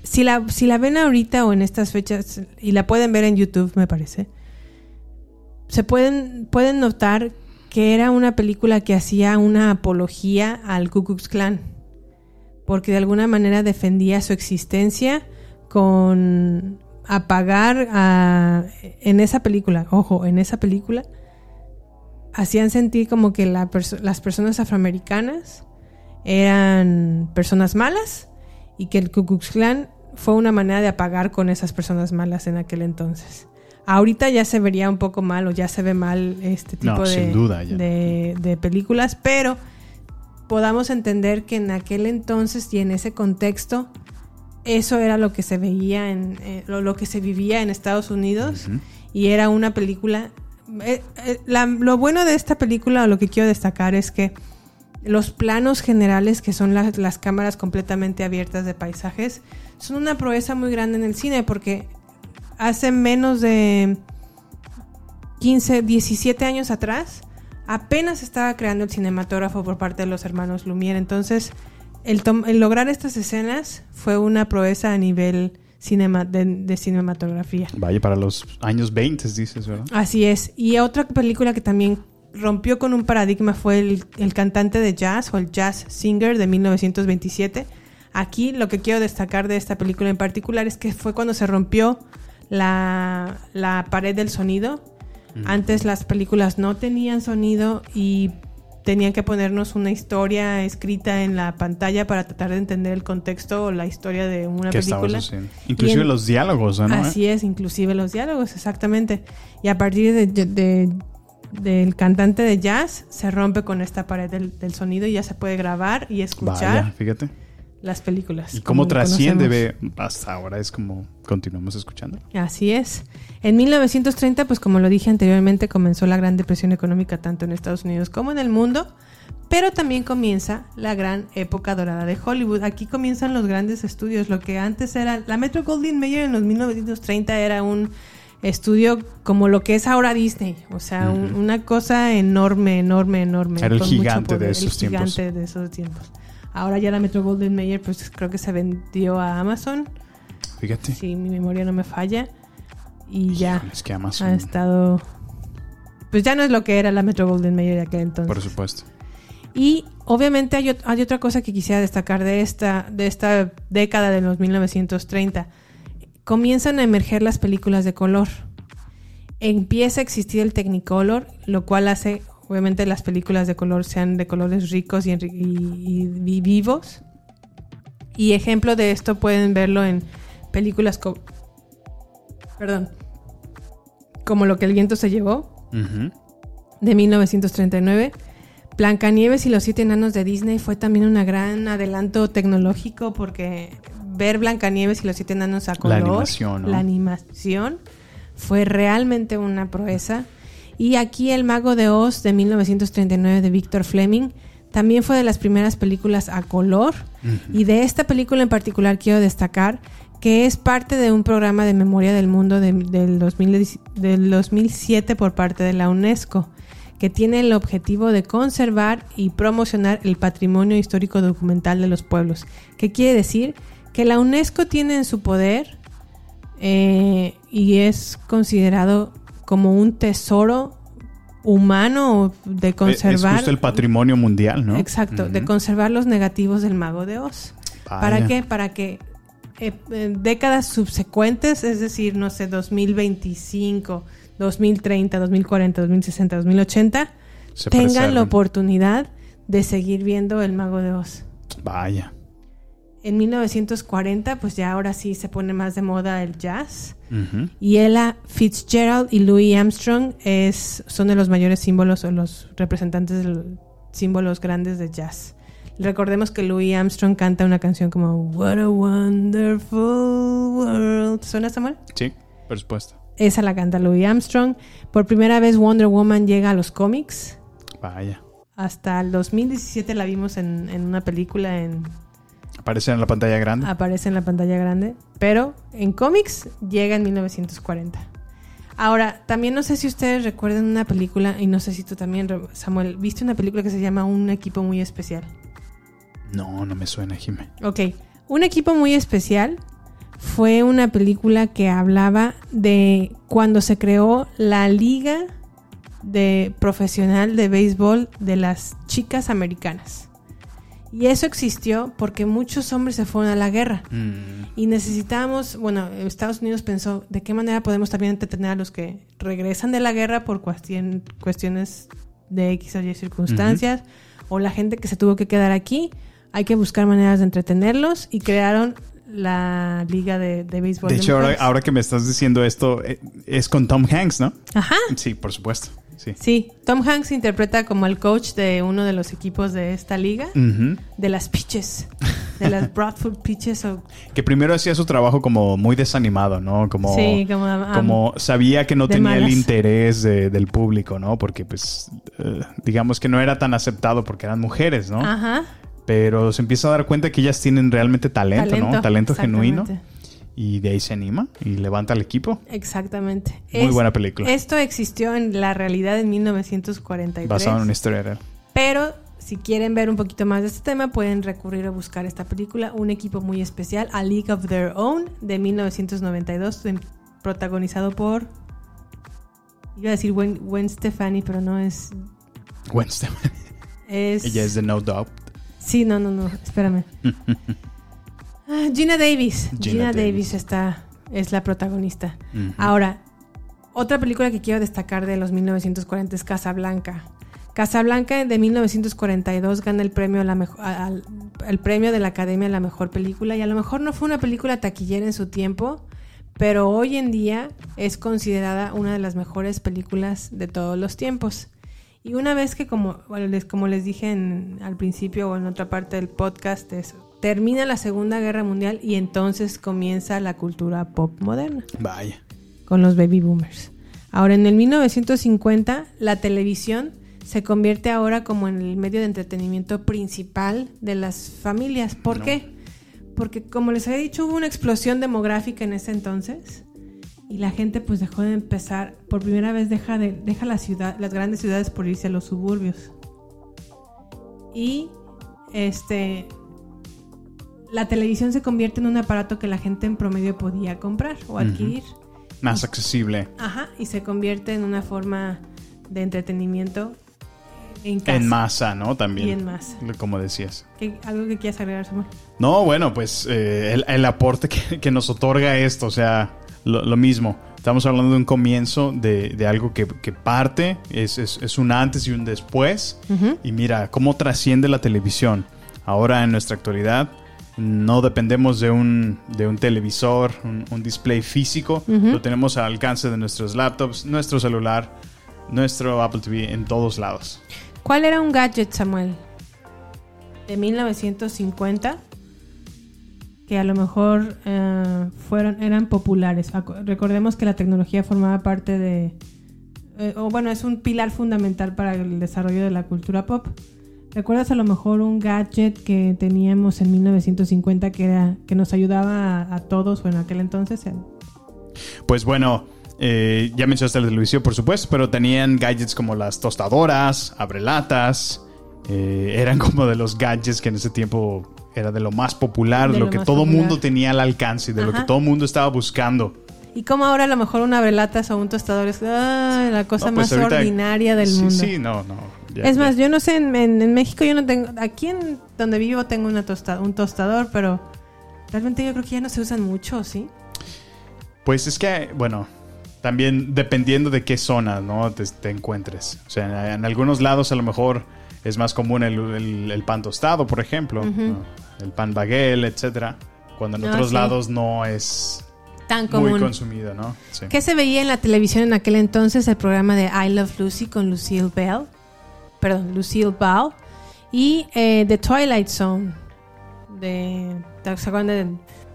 si la, si la ven ahorita o en estas fechas, y la pueden ver en YouTube, me parece, se pueden, pueden notar que era una película que hacía una apología al Ku Klux Klan, porque de alguna manera defendía su existencia con apagar a, en esa película, ojo, en esa película, hacían sentir como que la perso- las personas afroamericanas eran personas malas y que el Ku Klux Klan fue una manera de apagar con esas personas malas en aquel entonces. Ahorita ya se vería un poco mal o ya se ve mal este tipo No, de, duda, de, de películas, pero podamos entender que en aquel entonces y en ese contexto eso era lo que se veía en eh, lo, lo que se vivía en Estados Unidos y era una película eh, eh, lo bueno de esta película o lo que quiero destacar es que los planos generales que son las, cámaras completamente abiertas de paisajes son una proeza muy grande en el cine porque hace menos de 15, 17 años atrás apenas estaba creando el cinematógrafo por parte de los hermanos Lumière. Entonces, el lograr estas escenas fue una proeza a nivel cinema, de, de cinematografía. Vaya, para los años 20, dices, ¿verdad? Así es. Y otra película que también rompió con un paradigma fue el, el cantante de jazz o el jazz singer de 1927. Aquí lo que quiero destacar de esta película en particular es que fue cuando se rompió la, la pared del sonido. Antes las películas no tenían sonido y tenían que ponernos una historia escrita en la pantalla para tratar de entender el contexto o la historia de una ¿Qué película. Inclusive en- los diálogos, ¿no? Así es, inclusive los diálogos, exactamente. Y a partir de, de- de- del cantante de jazz se rompe con esta pared del, del sonido y ya se puede grabar y escuchar Vaya, fíjate. Las películas. Y cómo como trasciende ve, hasta ahora es como continuamos escuchando. Así es. En 1930, pues como lo dije anteriormente, comenzó la Gran Depresión Económica tanto en Estados Unidos como en el mundo. Pero también comienza la gran época dorada de Hollywood. Aquí comienzan los grandes estudios. Lo que antes era. La Metro Goldwyn Mayer en los 1930 era un estudio como lo que es ahora Disney. O sea, un- una cosa enorme, enorme, enorme. Era el gigante de esos el tiempos. gigante de esos tiempos. Ahora ya la Metro Goldwyn Mayer, pues creo que se vendió a Amazon. Fíjate. Si mi memoria no me falla. Y ya Es que Amazon, ha estado. Pues ya no es lo que era la Metro Golden Mayer de aquel entonces. por supuesto. Y obviamente hay, hay otra cosa que quisiera destacar de esta, de esta década de los 1930. Comienzan a emerger las películas de color. Empieza a existir el Technicolor, lo cual hace, obviamente, las películas de color sean de colores ricos y, enri- y- y- y vivos. Y ejemplo de esto pueden verlo en películas como... Perdón. Como Lo que el viento se llevó, Ujú. de 1939. Blancanieves y los siete enanos de Disney fue también un gran adelanto tecnológico porque ver Blancanieves y los siete enanos a color, animación, ¿no? la animación fue realmente una proeza. Y aquí El Mago de Oz de 1939 de Victor Fleming también fue de las primeras películas a color. Y de esta película en particular quiero destacar que es parte de un programa de memoria del mundo de- del, 2000 del 2007 por parte de la UNESCO, que tiene el objetivo de conservar y promocionar el patrimonio histórico documental de los pueblos. ¿Qué quiere decir? Que la UNESCO tiene en su poder eh, y es considerado como un tesoro humano de Eh, Es conservar. justo el patrimonio mundial, ¿no? Exacto, de Ujú. conservar los negativos del mago de Oz. Vaya. ¿Para qué? Para que eh, en décadas subsecuentes, es decir, no sé, 2025, 2030, 2040, 2060, 2080, Se tengan preserven. la oportunidad de seguir viendo el mago de Oz. Vaya. En 1940, pues ya ahora sí se pone más de moda el jazz. Y Ella Fitzgerald y Louis Armstrong es, son de los mayores símbolos o los representantes de los símbolos grandes de jazz. Recordemos que Louis Armstrong canta una canción como What a Wonderful World. ¿Suena Samuel? Sí, por supuesto. Esa la canta Louis Armstrong. Por primera vez Wonder Woman llega a los cómics. Vaya. Hasta el 2017 la vimos en, en una película en, Aparece en la pantalla grande. aparece en la pantalla grande, pero en cómics llega en 1940. Ahora, también no sé si ustedes recuerdan una película, y no sé si tú también, Samuel, viste una película que se llama Un equipo muy especial. No, no me suena, Jimé. Ok, Un equipo muy especial fue una película que hablaba de cuando se creó la liga de profesional de béisbol de las chicas americanas. Y eso existió porque muchos hombres se fueron a la guerra. Mm, Y necesitábamos, bueno, Estados Unidos pensó de qué manera podemos también entretener a los que regresan de la guerra por cuestiones de X o Y circunstancias, o la gente que se tuvo que quedar aquí. Hay que buscar maneras de entretenerlos y crearon la liga de, de béisbol. De hecho, ahora, mujeres. ahora que me estás diciendo esto, eh, es con Tom Hanks, ¿no? Ajá. Sí, por supuesto. Sí. Sí, Tom Hanks interpreta como el coach de uno de los equipos de esta liga, de las Peaches, de las Bradford Peaches o <laughs> Que primero hacía su trabajo como muy desanimado, ¿no? Como, Sí, como, um, como sabía que no tenía el interés de- del público, ¿no? Porque, pues, eh, digamos que no era tan aceptado porque eran mujeres, ¿no? Ajá. Pero se empieza a dar cuenta que ellas tienen realmente talento, ¿no? Talento genuino. Y de ahí se anima y levanta al equipo. Exactamente. Muy buena película. Esto existió en la realidad en 1943. Basado en una historia real. Pero si quieren ver un poquito más de este tema, pueden recurrir a buscar esta película, Un equipo muy especial, A League of Their Own, de 1992, en- protagonizado por... Iba a decir Gwen, Gwen Stefani, pero no es... Wednesday. es Ella es de No Doubt. Sí, no, no, no, espérame. <laughs> Ah, Gina Davis. Gina Gina, Davis. Davis. está, es la protagonista. Ahora, otra película que quiero destacar de los 1940 es Casablanca. Casablanca de 1942 gana el premio, a la mejo- al- el premio de la Academia a la mejor película y a lo mejor no fue una película taquillera en su tiempo, pero hoy en día es considerada una de las mejores películas de todos los tiempos. Y una vez que, como, bueno, les, como les dije en- al principio o en otra parte del podcast, es, termina la Segunda Guerra Mundial y entonces comienza la cultura pop moderna Vaya. con los baby boomers. Ahora, en el 1950, la televisión se convierte ahora como en el medio de entretenimiento principal de las familias. ¿Por No. qué? Porque como les había dicho, hubo una explosión demográfica en ese entonces y la gente pues dejó de empezar, por primera vez deja, de, deja la ciudad, las grandes ciudades por irse a los suburbios. Y este la televisión se convierte en un aparato que la gente en promedio podía comprar o adquirir. Más accesible. Ajá, y se convierte en una forma de entretenimiento en casa. En masa, ¿no? También. Y en masa. Como decías. ¿Qué- ¿Algo que quieras agregar, Samuel? No, bueno, pues eh, el, el aporte que, que nos otorga esto, o sea, lo, lo mismo. Estamos hablando de un comienzo de, de algo que, que parte, es, es- es un antes y un después. Y mira, cómo trasciende la televisión. Ahora en nuestra actualidad no dependemos de un, de un televisor, un, un display físico. Lo tenemos al alcance de nuestros laptops, nuestro celular, nuestro Apple TV en todos lados. ¿Cuál era un gadget, Samuel? De 1950 que a lo mejor eh, fueron eran populares. Recordemos que la tecnología formaba parte de eh, o bueno, es un pilar fundamental para el desarrollo de la cultura pop. ¿Recuerdas a lo mejor un gadget que teníamos en 1950 que era que nos ayudaba a, a todos o en aquel entonces? En- Pues bueno, eh, ya mencionaste la televisión, por supuesto, pero tenían gadgets como las tostadoras, abrelatas. eh, eran como de los gadgets que en ese tiempo era de lo más popular, De lo, lo que todo popular. mundo tenía al alcance, de lo que todo mundo estaba buscando. Y como ahora a lo mejor una brelatas o un tostador es ay, la cosa No, pues más ahorita- ordinaria del sí, mundo. Sí, no, no. Ya- es más, yo no sé, en, en- en México yo no tengo, aquí en donde vivo tengo una tosta, un tostador, pero realmente yo creo que ya no se usan mucho, ¿sí? Pues es que, bueno, también dependiendo de qué zona, ¿no? Te, te encuentres. O sea, en, en algunos lados a lo mejor es más común el, el- el pan tostado, por ejemplo, ¿no? el pan baguel, etcétera. Cuando en otros sí. lados no es Tan muy común. consumido, ¿no? Sí. ¿Qué se veía en la televisión en aquel entonces? El programa de I Love Lucy con Lucille Bell. Perdón, Lucille Ball. Y eh, The Twilight Zone. De, ¿Se acuerdan de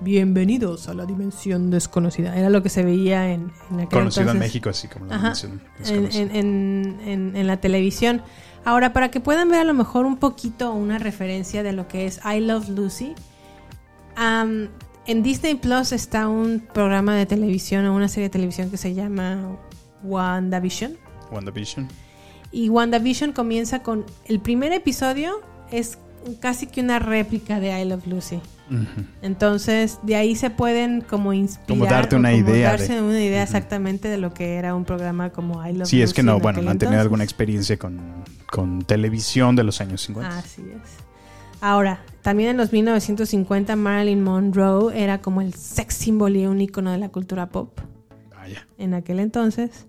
Bienvenidos a la dimensión desconocida? Era lo que se veía en, en aquel Conocido en entonces. México así como la Ajá. mención. es en, en- en- en- en la televisión. Ahora, para que puedan ver a lo mejor un poquito una referencia de lo que es I Love Lucy, am, en Disney Plus está un programa de televisión o una serie de televisión que se llama WandaVision. WandaVision. Y WandaVision comienza con el primer episodio, es casi que una réplica de I Love Lucy. Entonces, de ahí se pueden como inspirar. Como darte una como idea darse de- una idea exactamente de lo que era un programa como I Love Sí, es que Lucy no, en bueno, no han tenido alguna experiencia con, con televisión de los años 50. Así es. Ahora, también en los 1950 Marilyn Monroe era como el sex symbol y un icono de la cultura pop Vaya. en aquel entonces.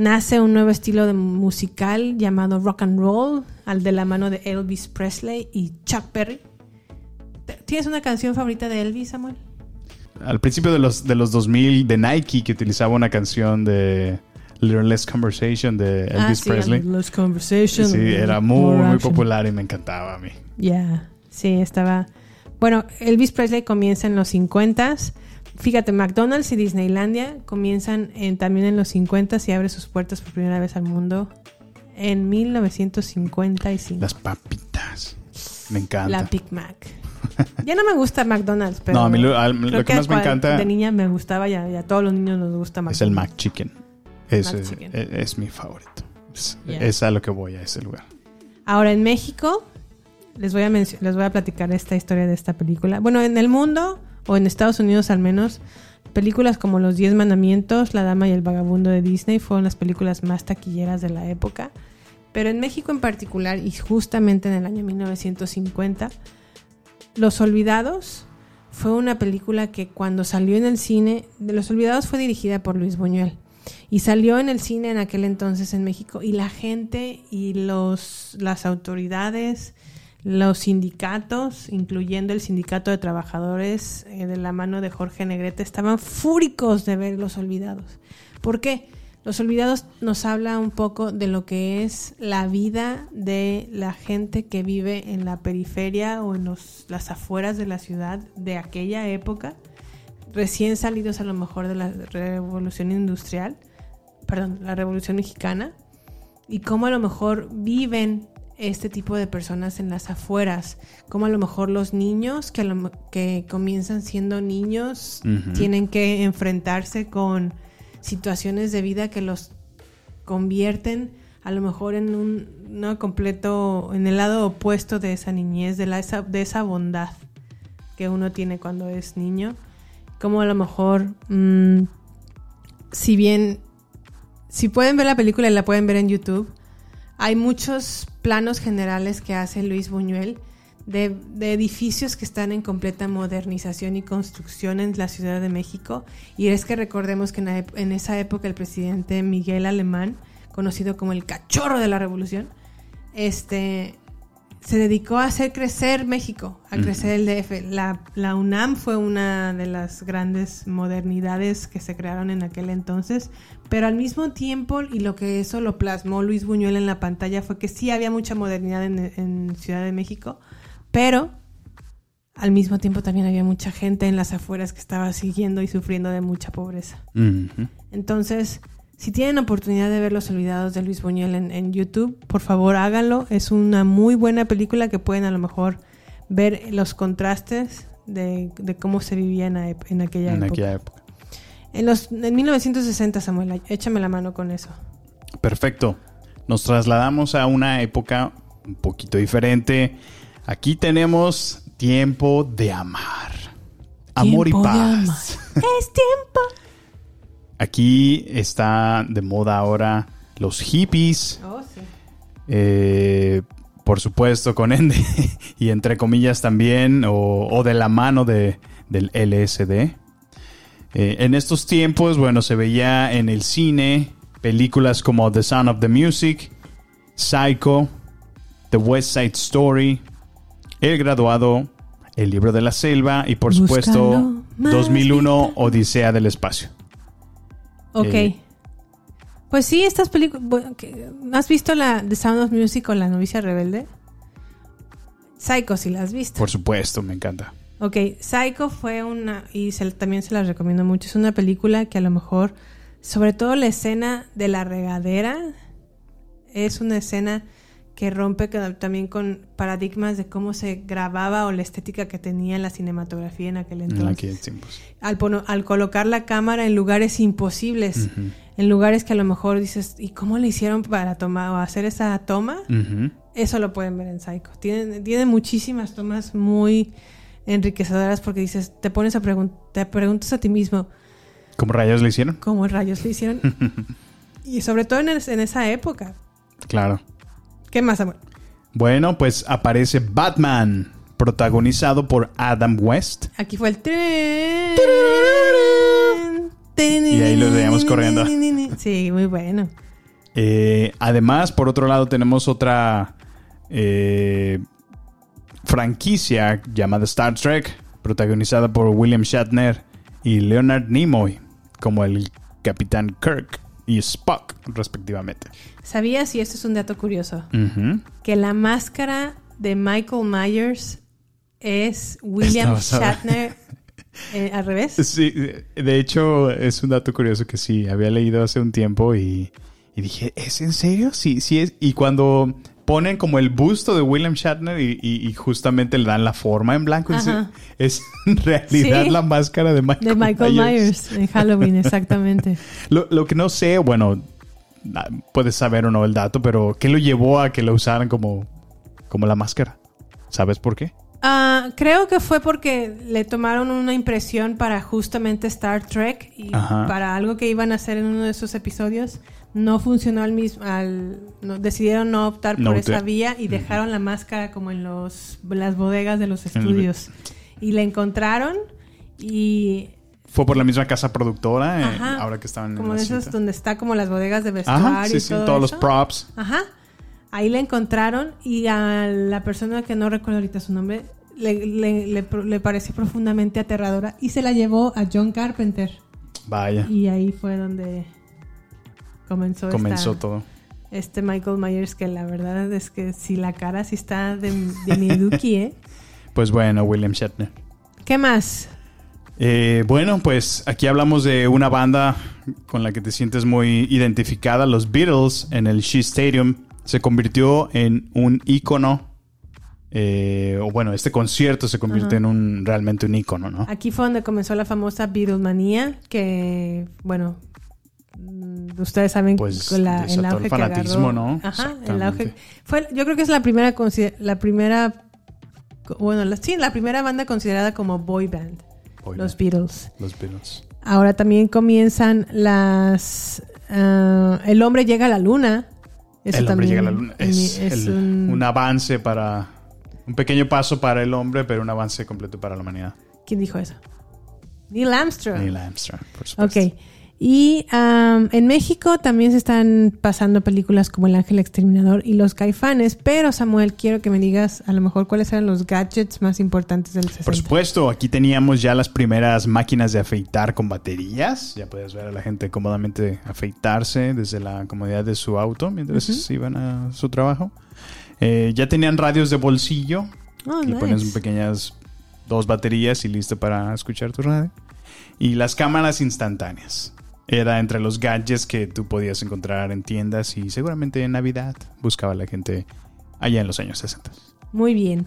Nace un nuevo estilo de musical llamado rock and roll, al de la mano de Elvis Presley y Chuck Berry. ¿Tienes una canción favorita de Elvis, Samuel? Al principio de los, de los 2000 de Nike que utilizaba una canción de Little Less Conversation de Elvis ah, sí, Presley. Conversation. Sí, era muy, muy popular y me encantaba a mí. Ya, sí, estaba. Bueno, Elvis Presley comienza en los 50 Fíjate, McDonald's y Disneylandia comienzan en- también en los 50 y abre sus puertas por primera vez al mundo en 1955. Las papitas. Me encanta. La Big Mac. Ya no me gusta McDonald's, pero. No, a mí lo- creo lo que más me encanta- De niña me gustaba y a, a todos los niños nos gusta McDonald's. Es el McChicken. Es, Mac es, Chicken. es- es mi favorito. Es, Ya. es a lo que voy a ese lugar. Ahora en México les voy a les voy a platicar esta historia de esta película. Bueno, en el mundo o en Estados Unidos al menos, películas como Los Diez Mandamientos, La Dama y el Vagabundo de Disney fueron las películas más taquilleras de la época. Pero en México en particular y justamente en el año 1950, Los Olvidados fue una película que cuando salió en el cine, de Los Olvidados fue dirigida por Luis Buñuel y salió en el cine en aquel entonces en México y la gente y los las autoridades, los sindicatos, incluyendo el sindicato de trabajadores eh, de la mano de Jorge Negrete, estaban fúricos de ver Los Olvidados. ¿Por qué? Los Olvidados nos habla un poco de lo que es la vida de la gente que vive en la periferia o en los, las afueras de la ciudad de aquella época, recién salidos a lo mejor de la revolución industrial, perdón, la revolución mexicana, y cómo a lo mejor viven este tipo de personas en las afueras, como a lo mejor los niños que, lo- que comienzan siendo niños tienen que enfrentarse con situaciones de vida que los convierten a lo mejor en un no completo, en el lado opuesto de esa niñez, de, la, esa, de esa bondad que uno tiene cuando es niño. Como a lo mejor, mm, si bien, si pueden ver la película y la pueden ver en YouTube, hay muchos planos generales que hace Luis Buñuel de, edificios que están en completa modernización y construcción en la Ciudad de México. Y es que recordemos que en, en esa época el presidente Miguel Alemán, conocido como el cachorro de la revolución, este, se dedicó a hacer crecer México, a crecer el DF. La, la UNAM fue una de las grandes modernidades que se crearon en aquel entonces, pero al mismo tiempo, y lo que eso lo plasmó Luis Buñuel en la pantalla, fue que sí había mucha modernidad en, en Ciudad de México, pero al mismo tiempo también había mucha gente en las afueras que estaba siguiendo y sufriendo de mucha pobreza. Entonces, si tienen oportunidad de ver Los Olvidados de Luis Buñuel en, en YouTube, por favor háganlo. Es una muy buena película que pueden a lo mejor ver los contrastes de, de cómo se vivía en, aquella En época. aquella época. En, los, en 1960, Samuel, échame la mano con eso. Perfecto. Nos trasladamos a una época un poquito diferente. Aquí tenemos tiempo de amar. Amor y Tiempo paz. es tiempo. <laughs> Aquí está de moda ahora los hippies. Oh, sí. eh, por supuesto, con ende <laughs> y entre comillas también, o, o de la mano de, del LSD. Eh, en estos tiempos, bueno, se veía en el cine películas como The Sound of the Music, Psycho, The West Side Story, El Graduado, El Libro de la Selva y por supuesto más 2001 vital. Odisea del Espacio. Ok. Eh, pues sí, estas películas... bueno, ¿Has visto la The Sound of Music o La novicia rebelde? Psycho, si la has visto. Por supuesto, me encanta. Ok, Psycho fue una, y se- también se las recomiendo mucho, es una película que a lo mejor, sobre todo la escena de la regadera, es una escena que rompe también con paradigmas de cómo se grababa o la estética que tenía la cinematografía en aquel En entonces. aquellos tiempos. Al, pono- al colocar la cámara en lugares imposibles, en lugares que a lo mejor dices, ¿y cómo le hicieron para tomar o hacer esa toma? Eso lo pueden ver en Psycho. Tiene, tiene muchísimas tomas muy enriquecedoras porque dices, te pones a preguntar, te preguntas a ti mismo, ¿Cómo rayos le hicieron? ¿cómo rayos lo hicieron? <laughs> y sobre todo en, en esa época. Claro. ¿Qué más, amor? Bueno, pues aparece Batman, protagonizado por Adam West. Aquí fue el tren. Y ahí lo veíamos corriendo. Sí, muy bueno. Eh, además, por otro lado, tenemos otra eh, franquicia llamada Star Trek, protagonizada por William Shatner y Leonard Nimoy, como el Capitán Kirk y Spock, respectivamente. ¿Sabías, y esto es un dato curioso, que la máscara de Michael Myers es William. Shatner <laughs> eh, al revés? Sí, de hecho, es un dato curioso que sí, había leído hace un tiempo y, y dije, ¿es en serio? Sí, sí es. Y cuando ponen como el busto de William Shatner y, y- y justamente le dan la forma en blanco, es en realidad Sí. la máscara de Michael, De Michael Myers. en Halloween, <laughs> exactamente. Lo, lo que no sé, bueno, ah, puedes saber o no el dato, pero ¿qué lo llevó a que lo usaran como, como la máscara? ¿Sabes por qué? Ah, creo que fue porque le tomaron una impresión para justamente Star Trek y Ajá. para algo que iban a hacer en uno de esos episodios. No funcionó al mismo, al, no- decidieron no optar No por esa vía y dejaron la máscara como en los las bodegas de los En estudios. Y la encontraron y ¿Fue por la misma casa productora? eh, ahora que estaban en como la de esas cinta? donde está como las bodegas de vestuario Ajá, sí, y sí, todo todos los props. Ajá. Ahí la encontraron y a la persona que no recuerdo ahorita su nombre le, le, le le pareció profundamente aterradora y se la llevó a John Carpenter. Vaya, Y ahí fue donde comenzó, esta- todo. este Michael Myers que la verdad es que si la cara sí está de, de mieduki, ¿eh? <laughs> Pues bueno, William Shatner. ¿Qué más? Eh, bueno, pues aquí hablamos de una banda con la que te sientes muy identificada. Los Beatles en el Shea Stadium se convirtió en un ícono. eh, o bueno, este concierto se convierte en un realmente un ícono, ¿no? Aquí fue donde comenzó la famosa Beatlemanía, que, bueno, ustedes saben Pues, la, el el auge que fanatismo, agarró. ¿no? Ajá, el auge. Fue, yo creo que es la primera, la primera, bueno, la, sí, la primera banda considerada como boy band, Boy los band. Beatles. Los Beatles. Ahora también comienzan las, ah, el hombre llega a la luna. Eso el hombre llega a la luna. Es, es el- un- un avance para. Un pequeño paso para el hombre, pero un avance completo para la humanidad. ¿Quién dijo eso? Neil Armstrong. Neil Armstrong, por supuesto. Ok. Y am, en México también se están pasando películas como El Ángel Exterminador y Los Caifanes, pero Samuel, quiero que me digas a lo mejor cuáles eran los gadgets más importantes del 60. Por supuesto, aquí teníamos ya las primeras máquinas de afeitar con baterías. Ya puedes ver a la gente cómodamente afeitarse desde la comodidad de su auto mientras iban a su trabajo. Eh, ya tenían radios de bolsillo. Oh, Le nice. pones pequeñas dos baterías y listo para escuchar tu radio. Y las cámaras instantáneas. Era entre los gadgets que tú podías encontrar en tiendas y seguramente en Navidad buscaba la gente allá en los años 60. Muy bien.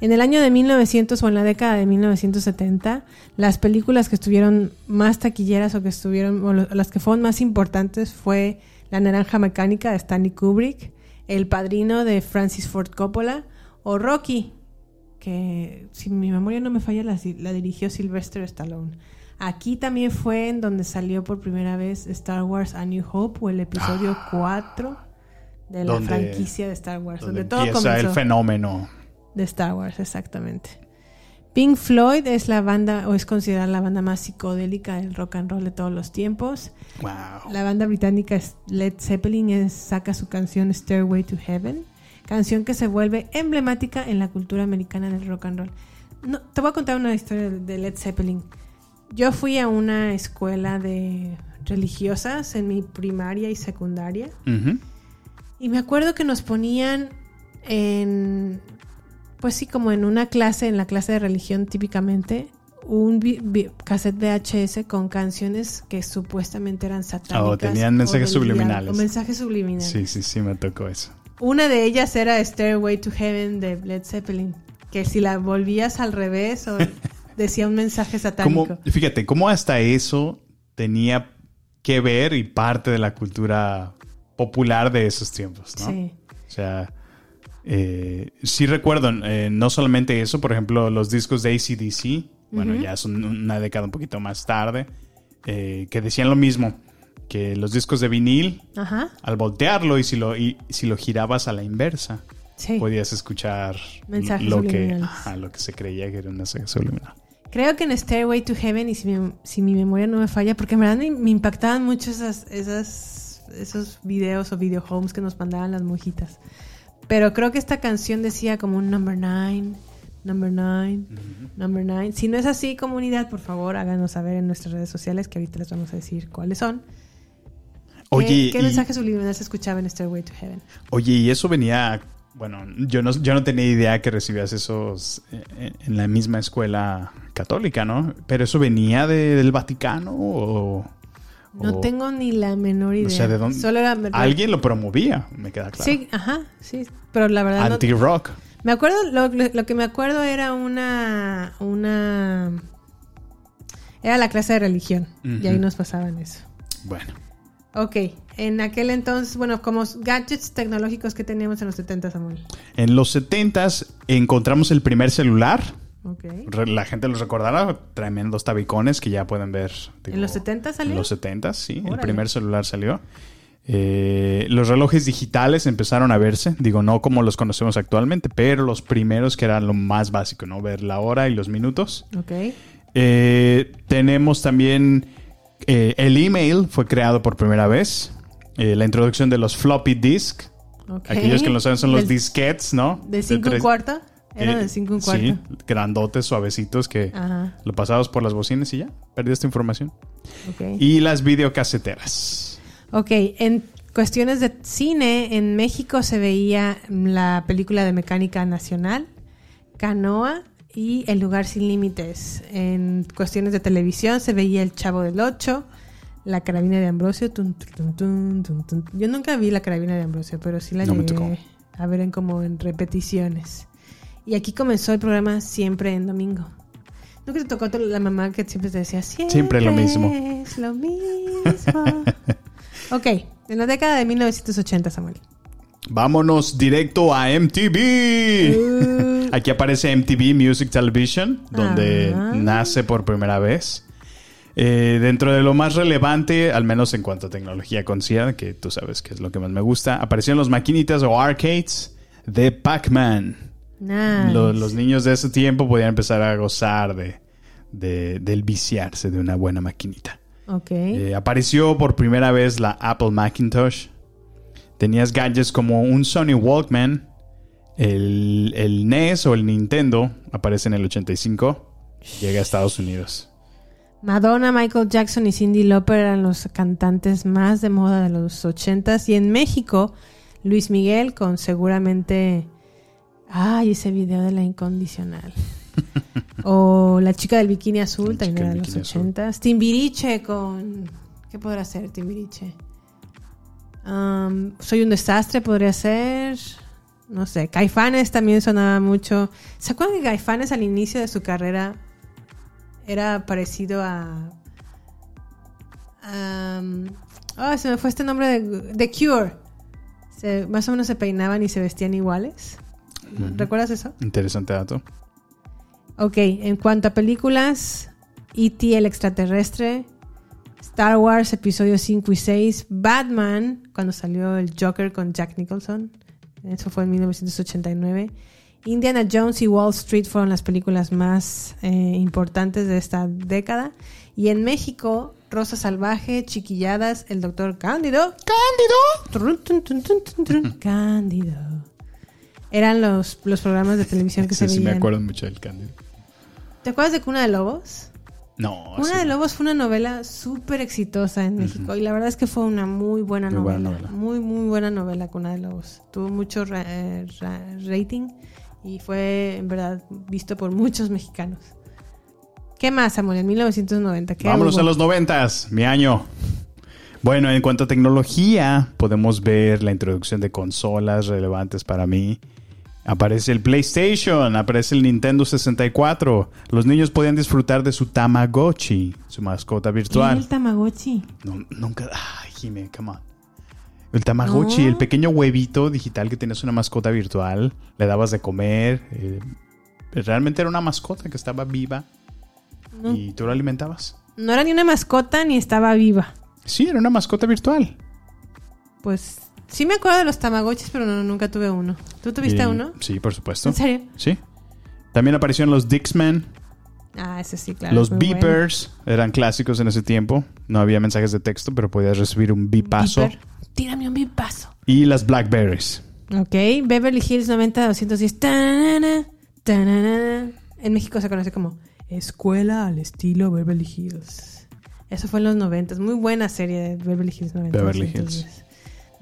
En el año de 1900 o en la década de 1970, las películas que estuvieron más taquilleras o que estuvieron, o las que fueron más importantes fue La Naranja Mecánica de Stanley Kubrick, El Padrino de Francis Ford Coppola o Rocky, que si mi memoria no me falla, la, la dirigió Sylvester Stallone. Aquí también fue en donde salió por primera vez Star Wars A New Hope o el episodio 4 de la Donde- franquicia de Star Wars, Donde donde, todo empieza el fenómeno. De Star Wars, exactamente. Pink Floyd es la banda, o es considerada la banda más psicodélica del rock and roll de todos los tiempos. Wow. La banda británica Led Zeppelin es- saca su canción Stairway to Heaven, canción que se vuelve emblemática en la cultura americana del rock and roll. No, te voy a contar una historia de Led Zeppelin. Yo fui a una escuela de religiosas en mi primaria y secundaria. Y me acuerdo que nos ponían en, pues sí, como en una clase, en la clase de religión típicamente, un cassette VHS con canciones que supuestamente eran satánicas. Oh, tenían mensajes o subliminales. o mensajes subliminales. Sí, sí, sí, me tocó eso. Una de ellas era Stairway to Heaven de Led Zeppelin, que si la volvías al revés o <laughs> decía un mensaje satánico. Como, fíjate, cómo hasta eso tenía que ver y parte de la cultura popular de esos tiempos, ¿no? Sí. O sea, eh, sí recuerdo, eh, no solamente eso, por ejemplo, los discos de ACDC, bueno, ya son una década un poquito más tarde, eh, que decían lo mismo, que los discos de vinil, Ajá. al voltearlo y si lo, y, si lo girabas a la inversa, Sí. podías escuchar Mensajes lo que, ajá, lo que se creía que era un mensaje subliminal. Creo que en Stairway to Heaven, y si mi, si mi memoria no me falla, porque en verdad me, me impactaban mucho esas, esas, esos videos o video homes que nos mandaban las monjitas. Pero creo que esta canción decía como un number nine, number nine, number nine. Si no es así, comunidad, por favor, háganos saber en nuestras redes sociales, que ahorita les vamos a decir cuáles son. ¿Qué, Oye, ¿qué y- mensaje subliminal se escuchaba en Stairway to Heaven? Oye, y eso venía, bueno, yo no, yo no tenía idea que recibías esos eh, en la misma escuela católica, ¿no? Pero eso venía de- del Vaticano o... No o- tengo ni la menor idea. No sé de dónde. Solo era- Alguien lo promovía, me queda claro. Sí, ajá, sí. Pero la verdad no, Anti-rock. Me acuerdo, lo, lo que me acuerdo era una, una, era la clase de religión y ahí nos pasaban eso. Bueno, Ok, en aquel entonces, bueno, como gadgets tecnológicos que teníamos en los 70, Samuel. en los 70s encontramos el primer celular. Ok. Re- La gente los recordará, tremendos tabicones que ya pueden ver. digo, ¿En los 70 salió? En los 70, sí. El primer celular salió. Eh, los relojes digitales empezaron a verse, digo, no como los conocemos actualmente, pero los primeros que eran lo más básico, ¿no? Ver la hora y los minutos. Ok. Eh, tenemos también eh, el email, fue creado por primera vez. Eh, la introducción de los floppy disk. Aquellos que no saben son los Del- disquets, ¿no? ¿De 5 un tres- cuarto? Era eh, de 5 un cuarto. Sí, grandotes, suavecitos que Ajá, lo pasabas por las bocinas y ya, perdí esta información. Y las videocaseteras. Ok, en cuestiones de cine, en México se veía la película de Mecánica Nacional, Canoa y El lugar sin límites. En cuestiones de televisión se veía El Chavo del Ocho, La carabina de Ambrosio. tun, tun, tun, tun, tun. Yo nunca vi La carabina de Ambrosio, pero sí la No llegué a ver en como en repeticiones. Y aquí comenzó el programa siempre en domingo. ¿Nunca te tocó la mamá que siempre te decía siempre, Siempre lo mismo. Es lo mismo. <laughs> ok, en la década de 1980, Samuel. Vámonos directo a MTV. Uh. Aquí aparece MTV Music Television, donde Ah. nace por primera vez. Eh, dentro de lo más relevante, al menos en cuanto a tecnología concierne, que tú sabes que es lo que más me gusta, aparecieron los maquinitas o arcades de Pac-Man. Nice. Lo- Los, niños de ese tiempo podían empezar a gozar de, de- del viciarse de una buena maquinita. Eh, apareció por primera vez la Apple Macintosh. Tenías gadgets como un Sony Walkman. El, el NES o el Nintendo aparece en el 85. Llega a Estados Unidos. Madonna, Michael Jackson y Cindy Lauper eran los cantantes más de moda de los 80s. Y en México, Luis Miguel con seguramente... Ay, ese video de la incondicional. <laughs> o la chica del bikini azul, La también era de los bikini azul. 80s. Timbiriche con... ¿Qué podrá ser Timbiriche? Um, Soy un desastre, podría ser... No sé, Caifanes también sonaba mucho. ¿Se acuerdan que Caifanes al inicio de su carrera era parecido a. um, oh, se me fue este nombre de The Cure. Se- más o menos se peinaban y se vestían iguales. ¿Recuerdas eso? Interesante dato. Ok, en cuanto a películas, E.T. el extraterrestre, Star Wars episodio 5 y 6, Batman, cuando salió el Joker con Jack Nicholson, eso fue en 1989. Indiana Jones y Wall Street fueron las películas más eh, importantes de esta década. Y en México, Rosa Salvaje, Chiquilladas, El Doctor Cándido. ¡Cándido! <laughs> Cándido. Eran los, los programas de televisión que Sí, se sí, veían. me acuerdo mucho del Cándido. ¿Te acuerdas de Cuna de Lobos? No, Cuna sí. de Lobos fue una novela súper exitosa en México y la verdad es que fue una muy buena Muy novela. buena novela. Muy, muy buena novela Cuna de Lobos. Tuvo mucho ra- ra- rating y fue en verdad visto por muchos mexicanos. ¿Qué más, Samuel? En 1990. ¿qué Vámonos hubo? a los noventas, mi año. Bueno, en cuanto a tecnología, podemos ver la introducción de consolas relevantes para mí. Aparece el PlayStation, aparece el Nintendo 64. Los niños podían disfrutar de su Tamagotchi, su mascota ¿Qué era virtual. el Tamagotchi? No, nunca. Ay, Jimé, come on. El Tamagotchi, No. el pequeño huevito digital que tenías una mascota virtual, le dabas de comer. eh, realmente era una mascota que estaba viva No, y tú la alimentabas. no era ni una mascota ni estaba viva. Sí, era una mascota virtual. Pues sí me acuerdo de los Tamagotchis, pero no, nunca tuve uno. ¿Tú tuviste Y- uno? Sí, por supuesto. ¿En serio? Sí. También aparecieron los Dixman, Ah, ese sí, claro. los es muy bueno. beepers, eran clásicos en ese tiempo. No había mensajes de texto, pero podías recibir un bipazo. Beeper. Tírame un bipazo. Y las Blackberries. Ok, Beverly Hills 90-210. Tanana, tanana. En México se conoce como Escuela al estilo Beverly Hills. Eso fue en los 90. Muy buena serie de Beverly Hills 90. Beverly Hills.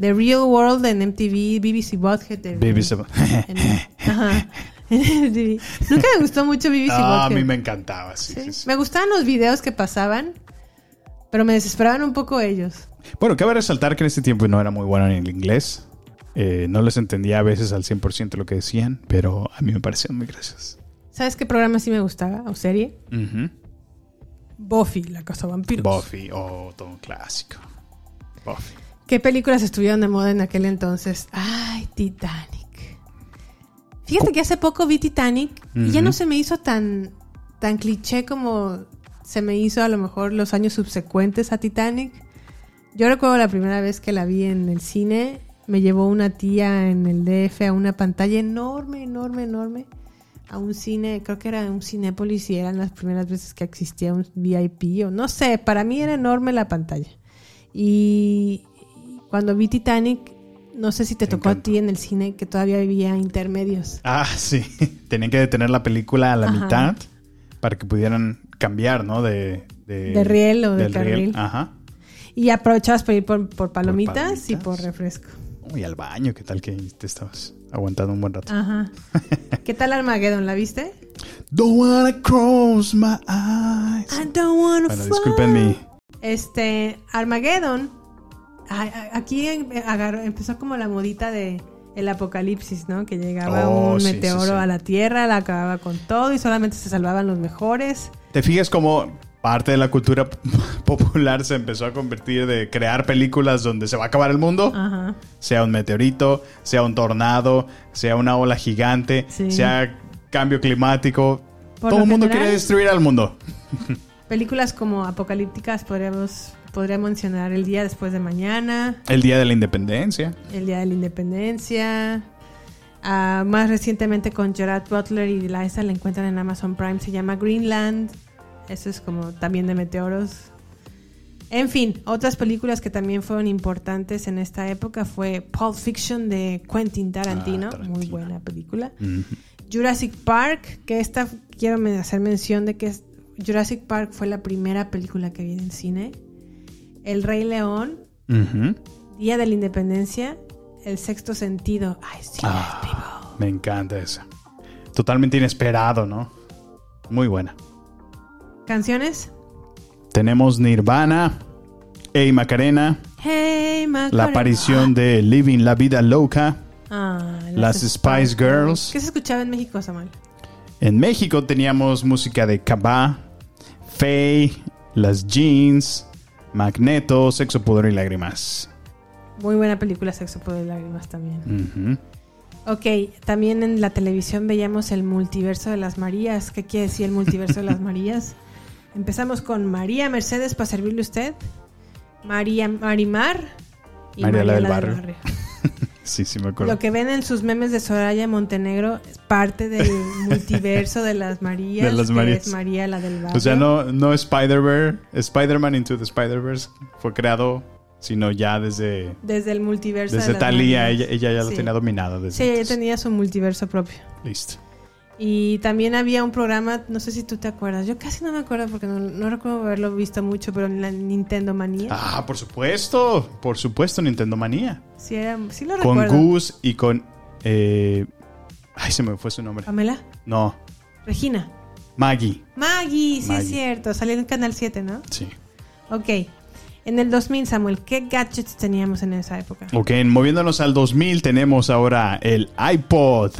The Real World en MTV, BBC Bothead. BBC. ajá, en MTV. Nunca me gustó mucho BBC Ah, a Bothead. mí me encantaba, sí, Sí. sí, sí. Me gustaban los videos que pasaban, pero me desesperaban un poco ellos. Bueno, cabe resaltar que en este tiempo no era muy bueno en el inglés. Eh, no les entendía a veces al 100% lo que decían, pero a mí me parecían muy graciosos. ¿Sabes qué programa sí me gustaba o serie? Buffy, la casa vampiros. Buffy, oh, todo un clásico. Buffy. ¿Qué películas estuvieron de moda en aquel entonces? Ay, Titanic. Fíjate que hace poco vi Titanic y ya no se me hizo tan, tan cliché como se me hizo a lo mejor los años subsecuentes a Titanic. Yo recuerdo la primera vez que la vi en el cine, me llevó una tía en el DF a una pantalla enorme, enorme, enorme, a un cine, creo que era un Cinépolis y eran las primeras veces que existía un VIP o no sé, para mí era enorme la pantalla. Y cuando vi Titanic, no sé si te Te tocó a ti en el cine que todavía había intermedios. Ah, sí. <laughs> Tenían que detener la película a la Ajá. mitad para que pudieran cambiar, ¿no? De, de, De riel o de del riel. carril. Ajá. Y aprovechabas para ir por, por palomitas y palomitas. por refresco. Uy, al baño, ¿qué tal que te estabas aguantando un buen rato? Ajá. <laughs> ¿Qué tal Armageddon? ¿La viste? Don't wanna cross my eyes. I don't wanna Bueno, disculpen mi... Este, Armageddon, aquí en- agarró- empezó como la modita de el apocalipsis, ¿no? Que llegaba Oh, un sí, meteoro sí. a la Tierra, la acababa con todo y solamente se salvaban los mejores. ¿Te fijas cómo parte de la cultura <laughs> popular se empezó a convertir de crear películas donde se va a acabar el mundo? Ajá. Sea un meteorito, sea un tornado, sea una ola gigante, Sí. sea cambio climático. Por Todo el mundo general- quiere destruir al mundo. <laughs> Películas como apocalípticas podríamos podría mencionar El día después de mañana, El día de la independencia. El día de la independencia. Ah, más recientemente con Gerard Butler y esa la encuentran en Amazon Prime, se llama Greenland. Eso es como también de meteoros. En fin, otras películas que también fueron importantes en esta época fue Pulp Fiction de Quentin Tarantino, Ah, Tarantino. muy buena película. Jurassic Park, que esta quiero hacer mención de que es- Jurassic Park fue la primera película que vi en cine. El Rey León. Día de la Independencia, El Sexto Sentido. Ay, sí, Ah, me encanta eso. Totalmente inesperado, ¿no? Muy buena. canciones. Tenemos Nirvana, Hey Macarena, Hey, Macarena. la aparición de Living la Vida Loca. Ah, Las Spice Girls. ¿Qué se escuchaba en México, Samuel? En México teníamos música de Cabá, Faye, Las Jeans, Magneto, Sexo, Pudor y Lágrimas. Muy buena película, Sexo, Poder y Lágrimas también. Ujú. Ok, también en la televisión veíamos el multiverso de las Marías. ¿Qué quiere decir el multiverso de las <laughs> Marías? Empezamos con María Mercedes para servirle a usted, María Marimar y María la del la barrio. <laughs> Sí, sí, me acuerdo. Lo que ven en sus memes de Soraya Montenegro es parte del <laughs> multiverso de las Marías. De las que Marías. es María la del barrio. O sea, no, no Spider-Verse, Spider-Man Into the Spider-Verse fue creado, sino ya desde, Desde el multiverso desde de Marías. ella, ella ya lo Sí. tenía dominado. Desde Sí, ella tenía su multiverso propio. Listo. Y también había un programa, no sé si tú te acuerdas, yo casi no me acuerdo porque no, no recuerdo haberlo visto mucho, pero en la Nintendo Manía. Ah, por supuesto, por supuesto, Nintendo Manía. Sí, era, sí lo Con recuerdo. Goose y con... eh, ay, se me fue su nombre. Pamela, No, Regina. Maggie. Maggie, sí Maggie. es cierto, salió en Canal 7, ¿no? Sí. Ok. En el 2000, Samuel, ¿qué gadgets teníamos en esa época? Ok, moviéndonos al 2000 tenemos ahora el iPod.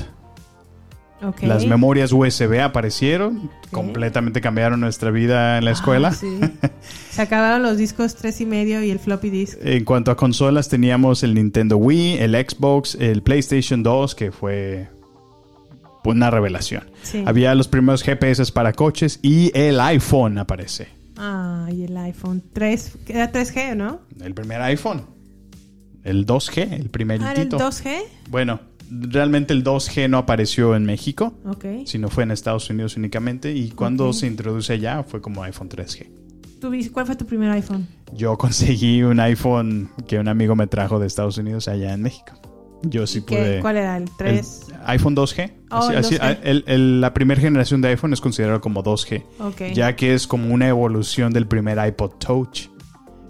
Las memorias USB aparecieron, completamente cambiaron nuestra vida en la Ah, escuela. sí. <laughs> Se acabaron los discos tres y medio y el floppy disk. En cuanto a consolas, teníamos el Nintendo Wii, el Xbox, el PlayStation 2, que fue una revelación. Sí. Había los primeros GPS para coches y el iPhone aparece. Ah, y el iPhone 3, era 3G, ¿no? El primer iPhone. El 2G, el primer Ah, el 2G. Bueno, realmente el 2G no apareció en México, Ok. sino fue en Estados Unidos únicamente. Y cuando se introduce allá fue como iPhone 3G. ¿Tú vis- ¿Cuál fue tu primer iPhone? Yo conseguí un iPhone que un amigo me trajo de Estados Unidos allá en México. Yo sí ¿Qué- pude. ¿Cuál era? ¿El 3? El iPhone 2G. Oh, Así- el así- 2G. el- el- la primera generación de iPhone es considerado como 2G, ok. ya que es como una evolución del primer iPod Touch.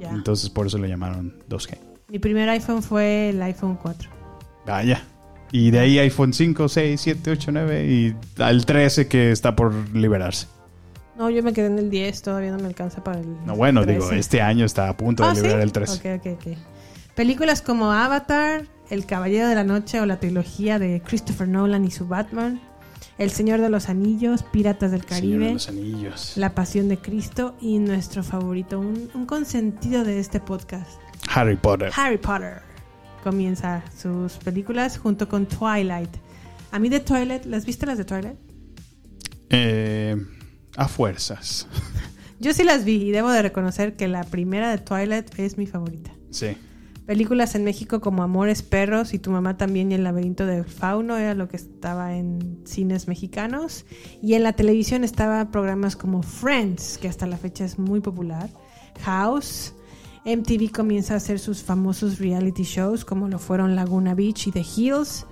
Entonces por eso lo llamaron 2G. Mi primer iPhone fue el iPhone 4. Vaya. Y de ahí iPhone 5, 6, 7, 8, 9 y al 13 que está por liberarse. No, yo me quedé en el 10, todavía no me alcanza para el. No, bueno, 13. digo, este año está a punto de Ah, ¿sí? liberar el 13. Ok, ok, ok. Películas como Avatar, El Caballero de la Noche o la trilogía de Christopher Nolan y su Batman, El Señor de los Anillos, Piratas del Señor de Caribe, los Anillos. La Pasión de Cristo y nuestro favorito, un, un consentido de este podcast, Harry Potter. Harry Potter. Comienza sus películas junto con Twilight. A mí de Twilight, ¿las viste las de Twilight? Eh, a fuerzas. <laughs> Yo sí las vi y debo de reconocer que la primera de Twilight es mi favorita. Sí. Películas en México como Amores Perros y Tu mamá también y El laberinto del fauno era lo que estaba en cines mexicanos. Y en la televisión estaba programas como Friends, que hasta la fecha es muy popular. House. MTV comienza a hacer sus famosos reality shows como lo fueron Laguna Beach y The Hills.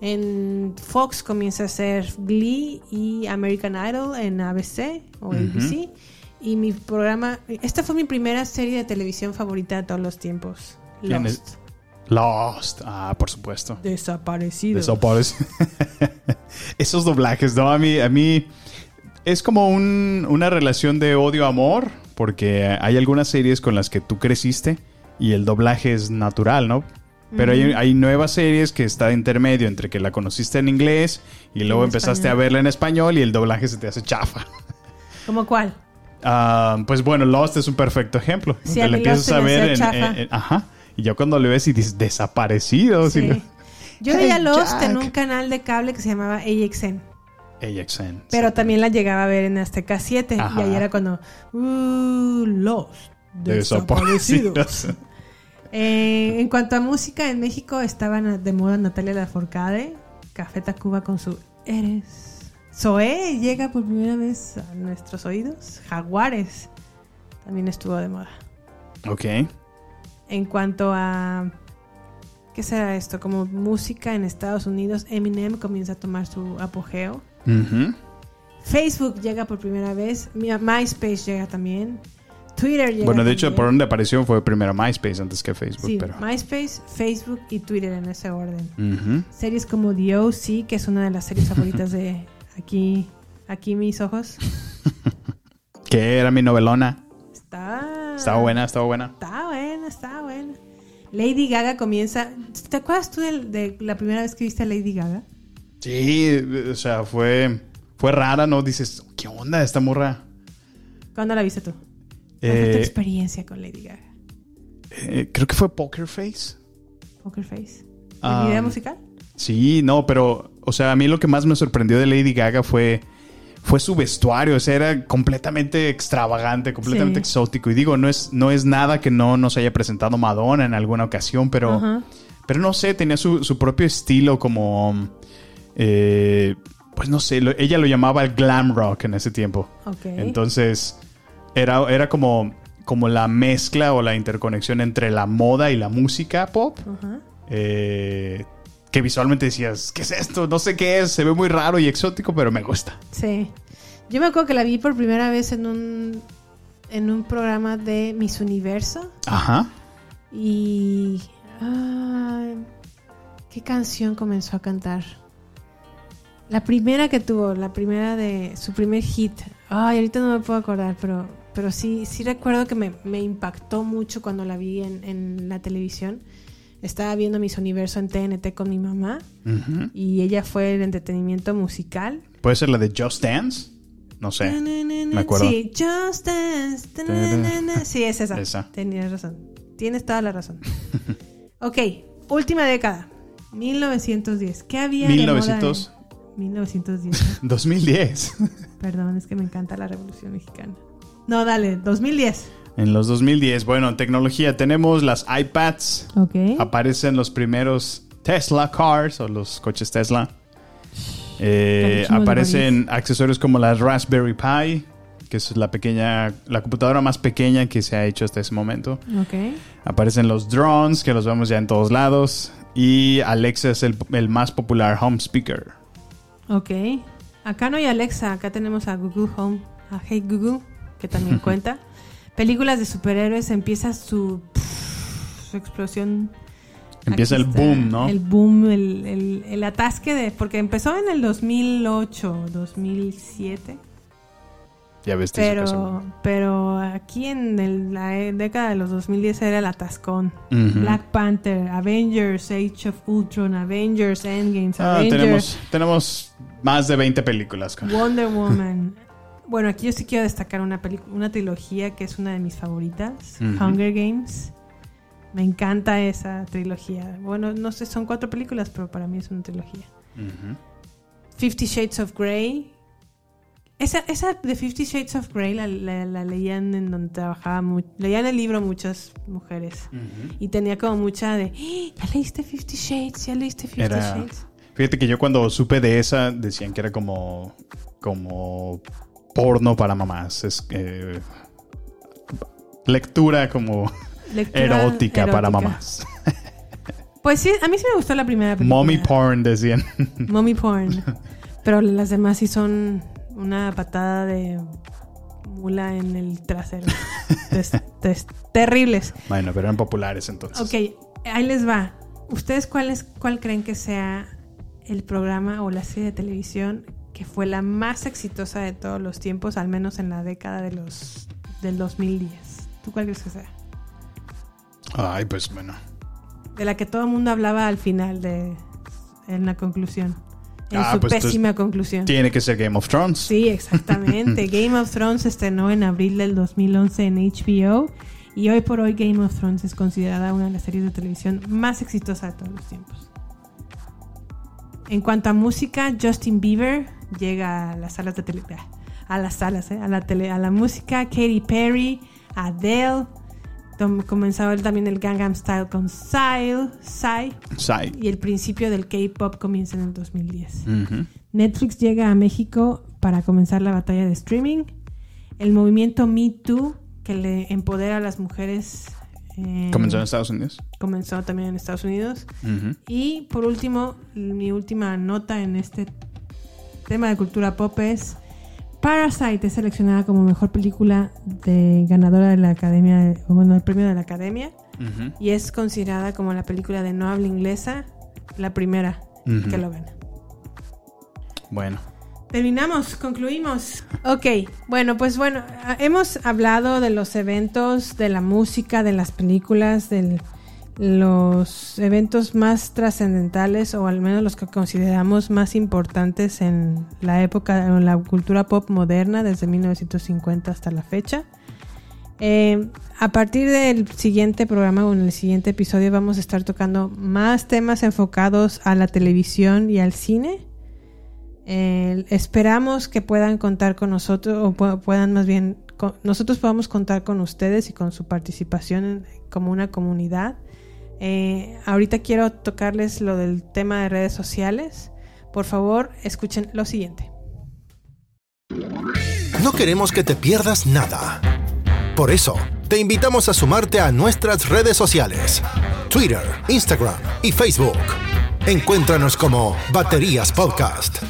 En Fox comienza a hacer Glee y American Idol en ABC o ABC. Y mi programa, esta fue mi primera serie de televisión favorita de todos los tiempos. ¿Quién Lost. Lost. Ah, por supuesto. Desaparecido. Desaparece. <laughs> Esos doblajes, ¿no? A mí, a mí es como un- una relación de odio-amor, porque hay algunas series con las que tú creciste y el doblaje es natural, ¿no? Pero hay, hay nuevas series que está de intermedio entre que la conociste en inglés y luego En empezaste español. a verla en español y el doblaje se te hace chafa. ¿Cómo cuál? Ah, pues bueno, Lost es un perfecto ejemplo. Sí, a la mí empiezas a ver en, en- en- Ajá. Y ya cuando le ves y dices desaparecido. Sí. si no- Yo veía Lost en un canal de cable que se llamaba AXN. AXN. Pero también la llegaba a ver en Azteca 7. Ajá. Y ahí era cuando. Uh, Lost. Desaparecidos. <laughs> Desaparecidos. Eh, en cuanto a música, en México estaban de moda Natalia Lafourcade, Café Tacuba con su Eres. Zoé llega por primera vez a nuestros oídos. Jaguares también estuvo de moda. Ok. En cuanto a. ¿Qué será esto? Como música en Estados Unidos, Eminem comienza a tomar su apogeo. Facebook llega por primera vez. MySpace llega también. Twitter llega Bueno, de hecho, también. por donde apareció fue primero MySpace antes que Facebook, Sí, pero. MySpace, Facebook y Twitter en ese orden. Series como The O.C., que es una de las series favoritas de aquí, aquí mis ojos. <laughs> Que era mi novelona. Está... Estaba buena, estaba buena. Está buena, está buena. Lady Gaga comienza... ¿Te acuerdas tú de, la primera vez que viste a Lady Gaga? Sí, o sea, fue. Fue rara, ¿no? Dices, ¿qué onda esta morra? ¿Cuándo la viste tú? ¿Cuál fue tu Eh, experiencia con Lady Gaga? eh, creo que fue Poker Face. Poker Face. ¿El video musical? Sí, no, pero, o sea, a mí lo que más me sorprendió de Lady Gaga fue, fue su vestuario, o sea, era completamente extravagante, completamente Sí. exótico. Y digo, no es, no es nada que no nos haya presentado Madonna en alguna ocasión, pero, pero no sé, tenía su, su propio estilo como, eh, pues no sé, lo- ella lo llamaba el glam rock en ese tiempo. Ok. Entonces, era, era como, como la mezcla o la interconexión entre la moda y la música pop eh, que visualmente decías, ¿qué es esto? No sé qué es, se ve muy raro y exótico, pero me gusta. Sí. Yo me acuerdo que la vi por primera vez en un, en un programa de Miss Universo. Ajá. Y. ay, ¿Qué canción comenzó a cantar? La primera que tuvo, la primera de su primer hit. Ay, ahorita no me puedo acordar, pero, pero sí, sí recuerdo que me, me impactó mucho cuando la vi en, en la televisión. Estaba viendo Miss Universo en TNT con mi mamá y ella fue el entretenimiento musical. ¿Puede ser la de Just Dance? No sé. me acuerdo. Sí, Just Dance. Sí, es esa. Esa. Tenías razón. Tienes toda la razón. ok, última década. 1910. ¿Qué había de 1900. moda en 1910? 2010. <laughs> Perdón, es que me encanta la Revolución Mexicana. No, dale, 2010. en los 2010, bueno, en tecnología tenemos las iPads. Ok. Aparecen los primeros Tesla cars o los coches Tesla. Eh, aparecen accesorios como la Raspberry Pi, que es la pequeña, la computadora más pequeña que se ha hecho hasta ese momento. Ok. Aparecen los drones, que los vemos ya en todos lados. Y Alexa es el, el más popular home speaker. Ok. Acá no hay Alexa, acá tenemos a Google Home, a Hey Google, que también <laughs> cuenta. Películas de superhéroes, empieza su, su explosión. Empieza Aquí el está, boom, ¿no? El boom, el, el- el atasque de... Porque empezó en el 2008, 2007. Ya ves, Pero, pero aquí en el- la e- década de los 2010 era el atascón. Black Panther, Avengers, Age of Ultron, Avengers, Endgames, Ah, Avengers, tenemos, tenemos más de 20 películas. Wonder <laughs> Woman. bueno, aquí yo sí quiero destacar una una trilogía que es una de mis favoritas. Hunger Games. Me encanta esa trilogía. Bueno, no sé, son cuatro películas, pero para mí es una trilogía. Fifty Shades of Grey. Esa, esa de Fifty Shades of Grey la, la- la leían en donde trabajaba, leían el libro muchas mujeres. Y tenía como mucha de, "¡Ah! ¿ya leíste Fifty Shades? ¿Ya leíste Fifty Era, Shades? fíjate que yo cuando supe de esa decían que era como, como porno para mamás. Es eh, lectura como Lectura erótica, para mamás. <laughs> Pues sí, a mí sí me gustó la primera película. Mommy porn decían. Mommy porn. <laughs> Pero las demás sí son una patada de mula en el trasero. Es- <laughs> es- terribles. bueno, pero eran populares entonces. Ok, Ahí les va. ¿Ustedes cuál, es, cuál creen que sea el programa o la serie de televisión que fue la más exitosa de todos los tiempos, al menos en la década de los del 2010? ¿Tú cuál crees que sea? Ay, pues bueno. De la que todo el mundo hablaba al final de en la conclusión. En Ah, su pues, pésima conclusión. Tiene que ser Game of Thrones. Sí, exactamente. <laughs> Game of Thrones se estrenó en abril del 2011 en HBO y hoy por hoy Game of Thrones es considerada una de las series de televisión más exitosas de todos los tiempos. En cuanto a música, Justin Bieber llega a las salas de tele, a las salas, ¿eh? a la tele, a la música, Katy Perry, Adele, él también el Gangnam Style con Psy, Psy Sai. y el principio del K-pop comienza en el 2010. Ujú. Netflix llega a México para comenzar la batalla de streaming. El movimiento Me Too, que le empodera a las mujeres, eh, Comenzó en Estados Unidos. comenzó también en Estados Unidos. Ujú. Y por último, mi última nota en este tema de cultura pop es Parasite es seleccionada como mejor película de ganadora de la Academia, o bueno, el premio de la Academia y es considerada como la película de no habla inglesa la primera que lo gana. Bueno. Terminamos, concluimos. Ok, bueno, pues bueno, hemos hablado de los eventos, de la música, de las películas, de los eventos más trascendentales o al menos los que consideramos más importantes en la época, en la cultura pop moderna desde 1950 hasta la fecha. Eh, a partir del siguiente programa o en el siguiente episodio vamos a estar tocando más temas enfocados a la televisión y al cine. Eh, esperamos que puedan contar con nosotros o pu- puedan más bien nosotros podamos contar con ustedes y con su participación como una comunidad. Eh, ahorita quiero tocarles lo del tema de redes sociales. Por favor, escuchen lo siguiente. No queremos que te pierdas nada. Por eso, te invitamos a sumarte a nuestras redes sociales. Twitter, Instagram y Facebook. Encuéntranos como Baterías Podcast.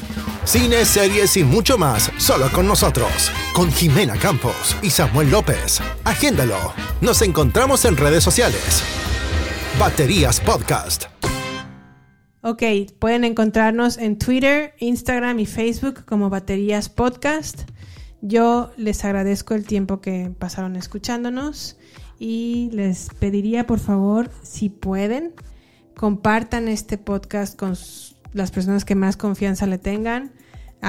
Cine, series y mucho más solo con nosotros. Con Jimena Campos y Samuel López. Agéndalo. Nos encontramos en redes sociales. Baterías Podcast. Ok, pueden encontrarnos en Twitter, Instagram y Facebook como Baterías Podcast. Yo les agradezco el tiempo que pasaron escuchándonos y les pediría por favor, si pueden, compartan este podcast con las personas que más confianza le tengan.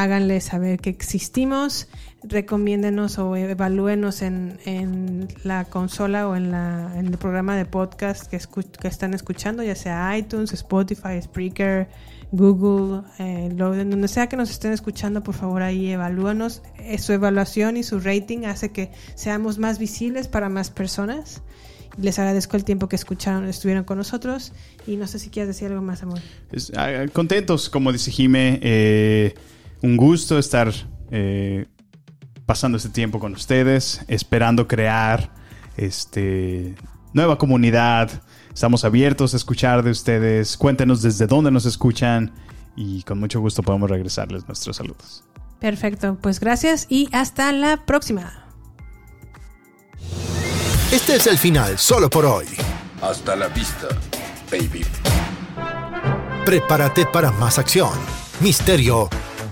Háganle saber que existimos, recomiéndenos o evalúenos en, en la consola o en, la, en el programa de podcast que, escu- que están escuchando, ya sea iTunes, Spotify, Spreaker, Google, eh, lo- donde sea que nos estén escuchando, por favor ahí evalúanos. Eh, su evaluación y su rating hace que seamos más visibles para más personas. Les agradezco el tiempo que escucharon, estuvieron con nosotros y no sé si quieres decir algo más, amor. Es- ah, contentos, como dice Jime. eh, un gusto estar eh, pasando este tiempo con ustedes, esperando crear este nueva comunidad. Estamos abiertos a escuchar de ustedes. Cuéntenos desde dónde nos escuchan y con mucho gusto podemos regresarles nuestros saludos. Perfecto, pues gracias y hasta la próxima. Este es el final solo por hoy. Hasta la vista, baby. Prepárate para más acción, misterio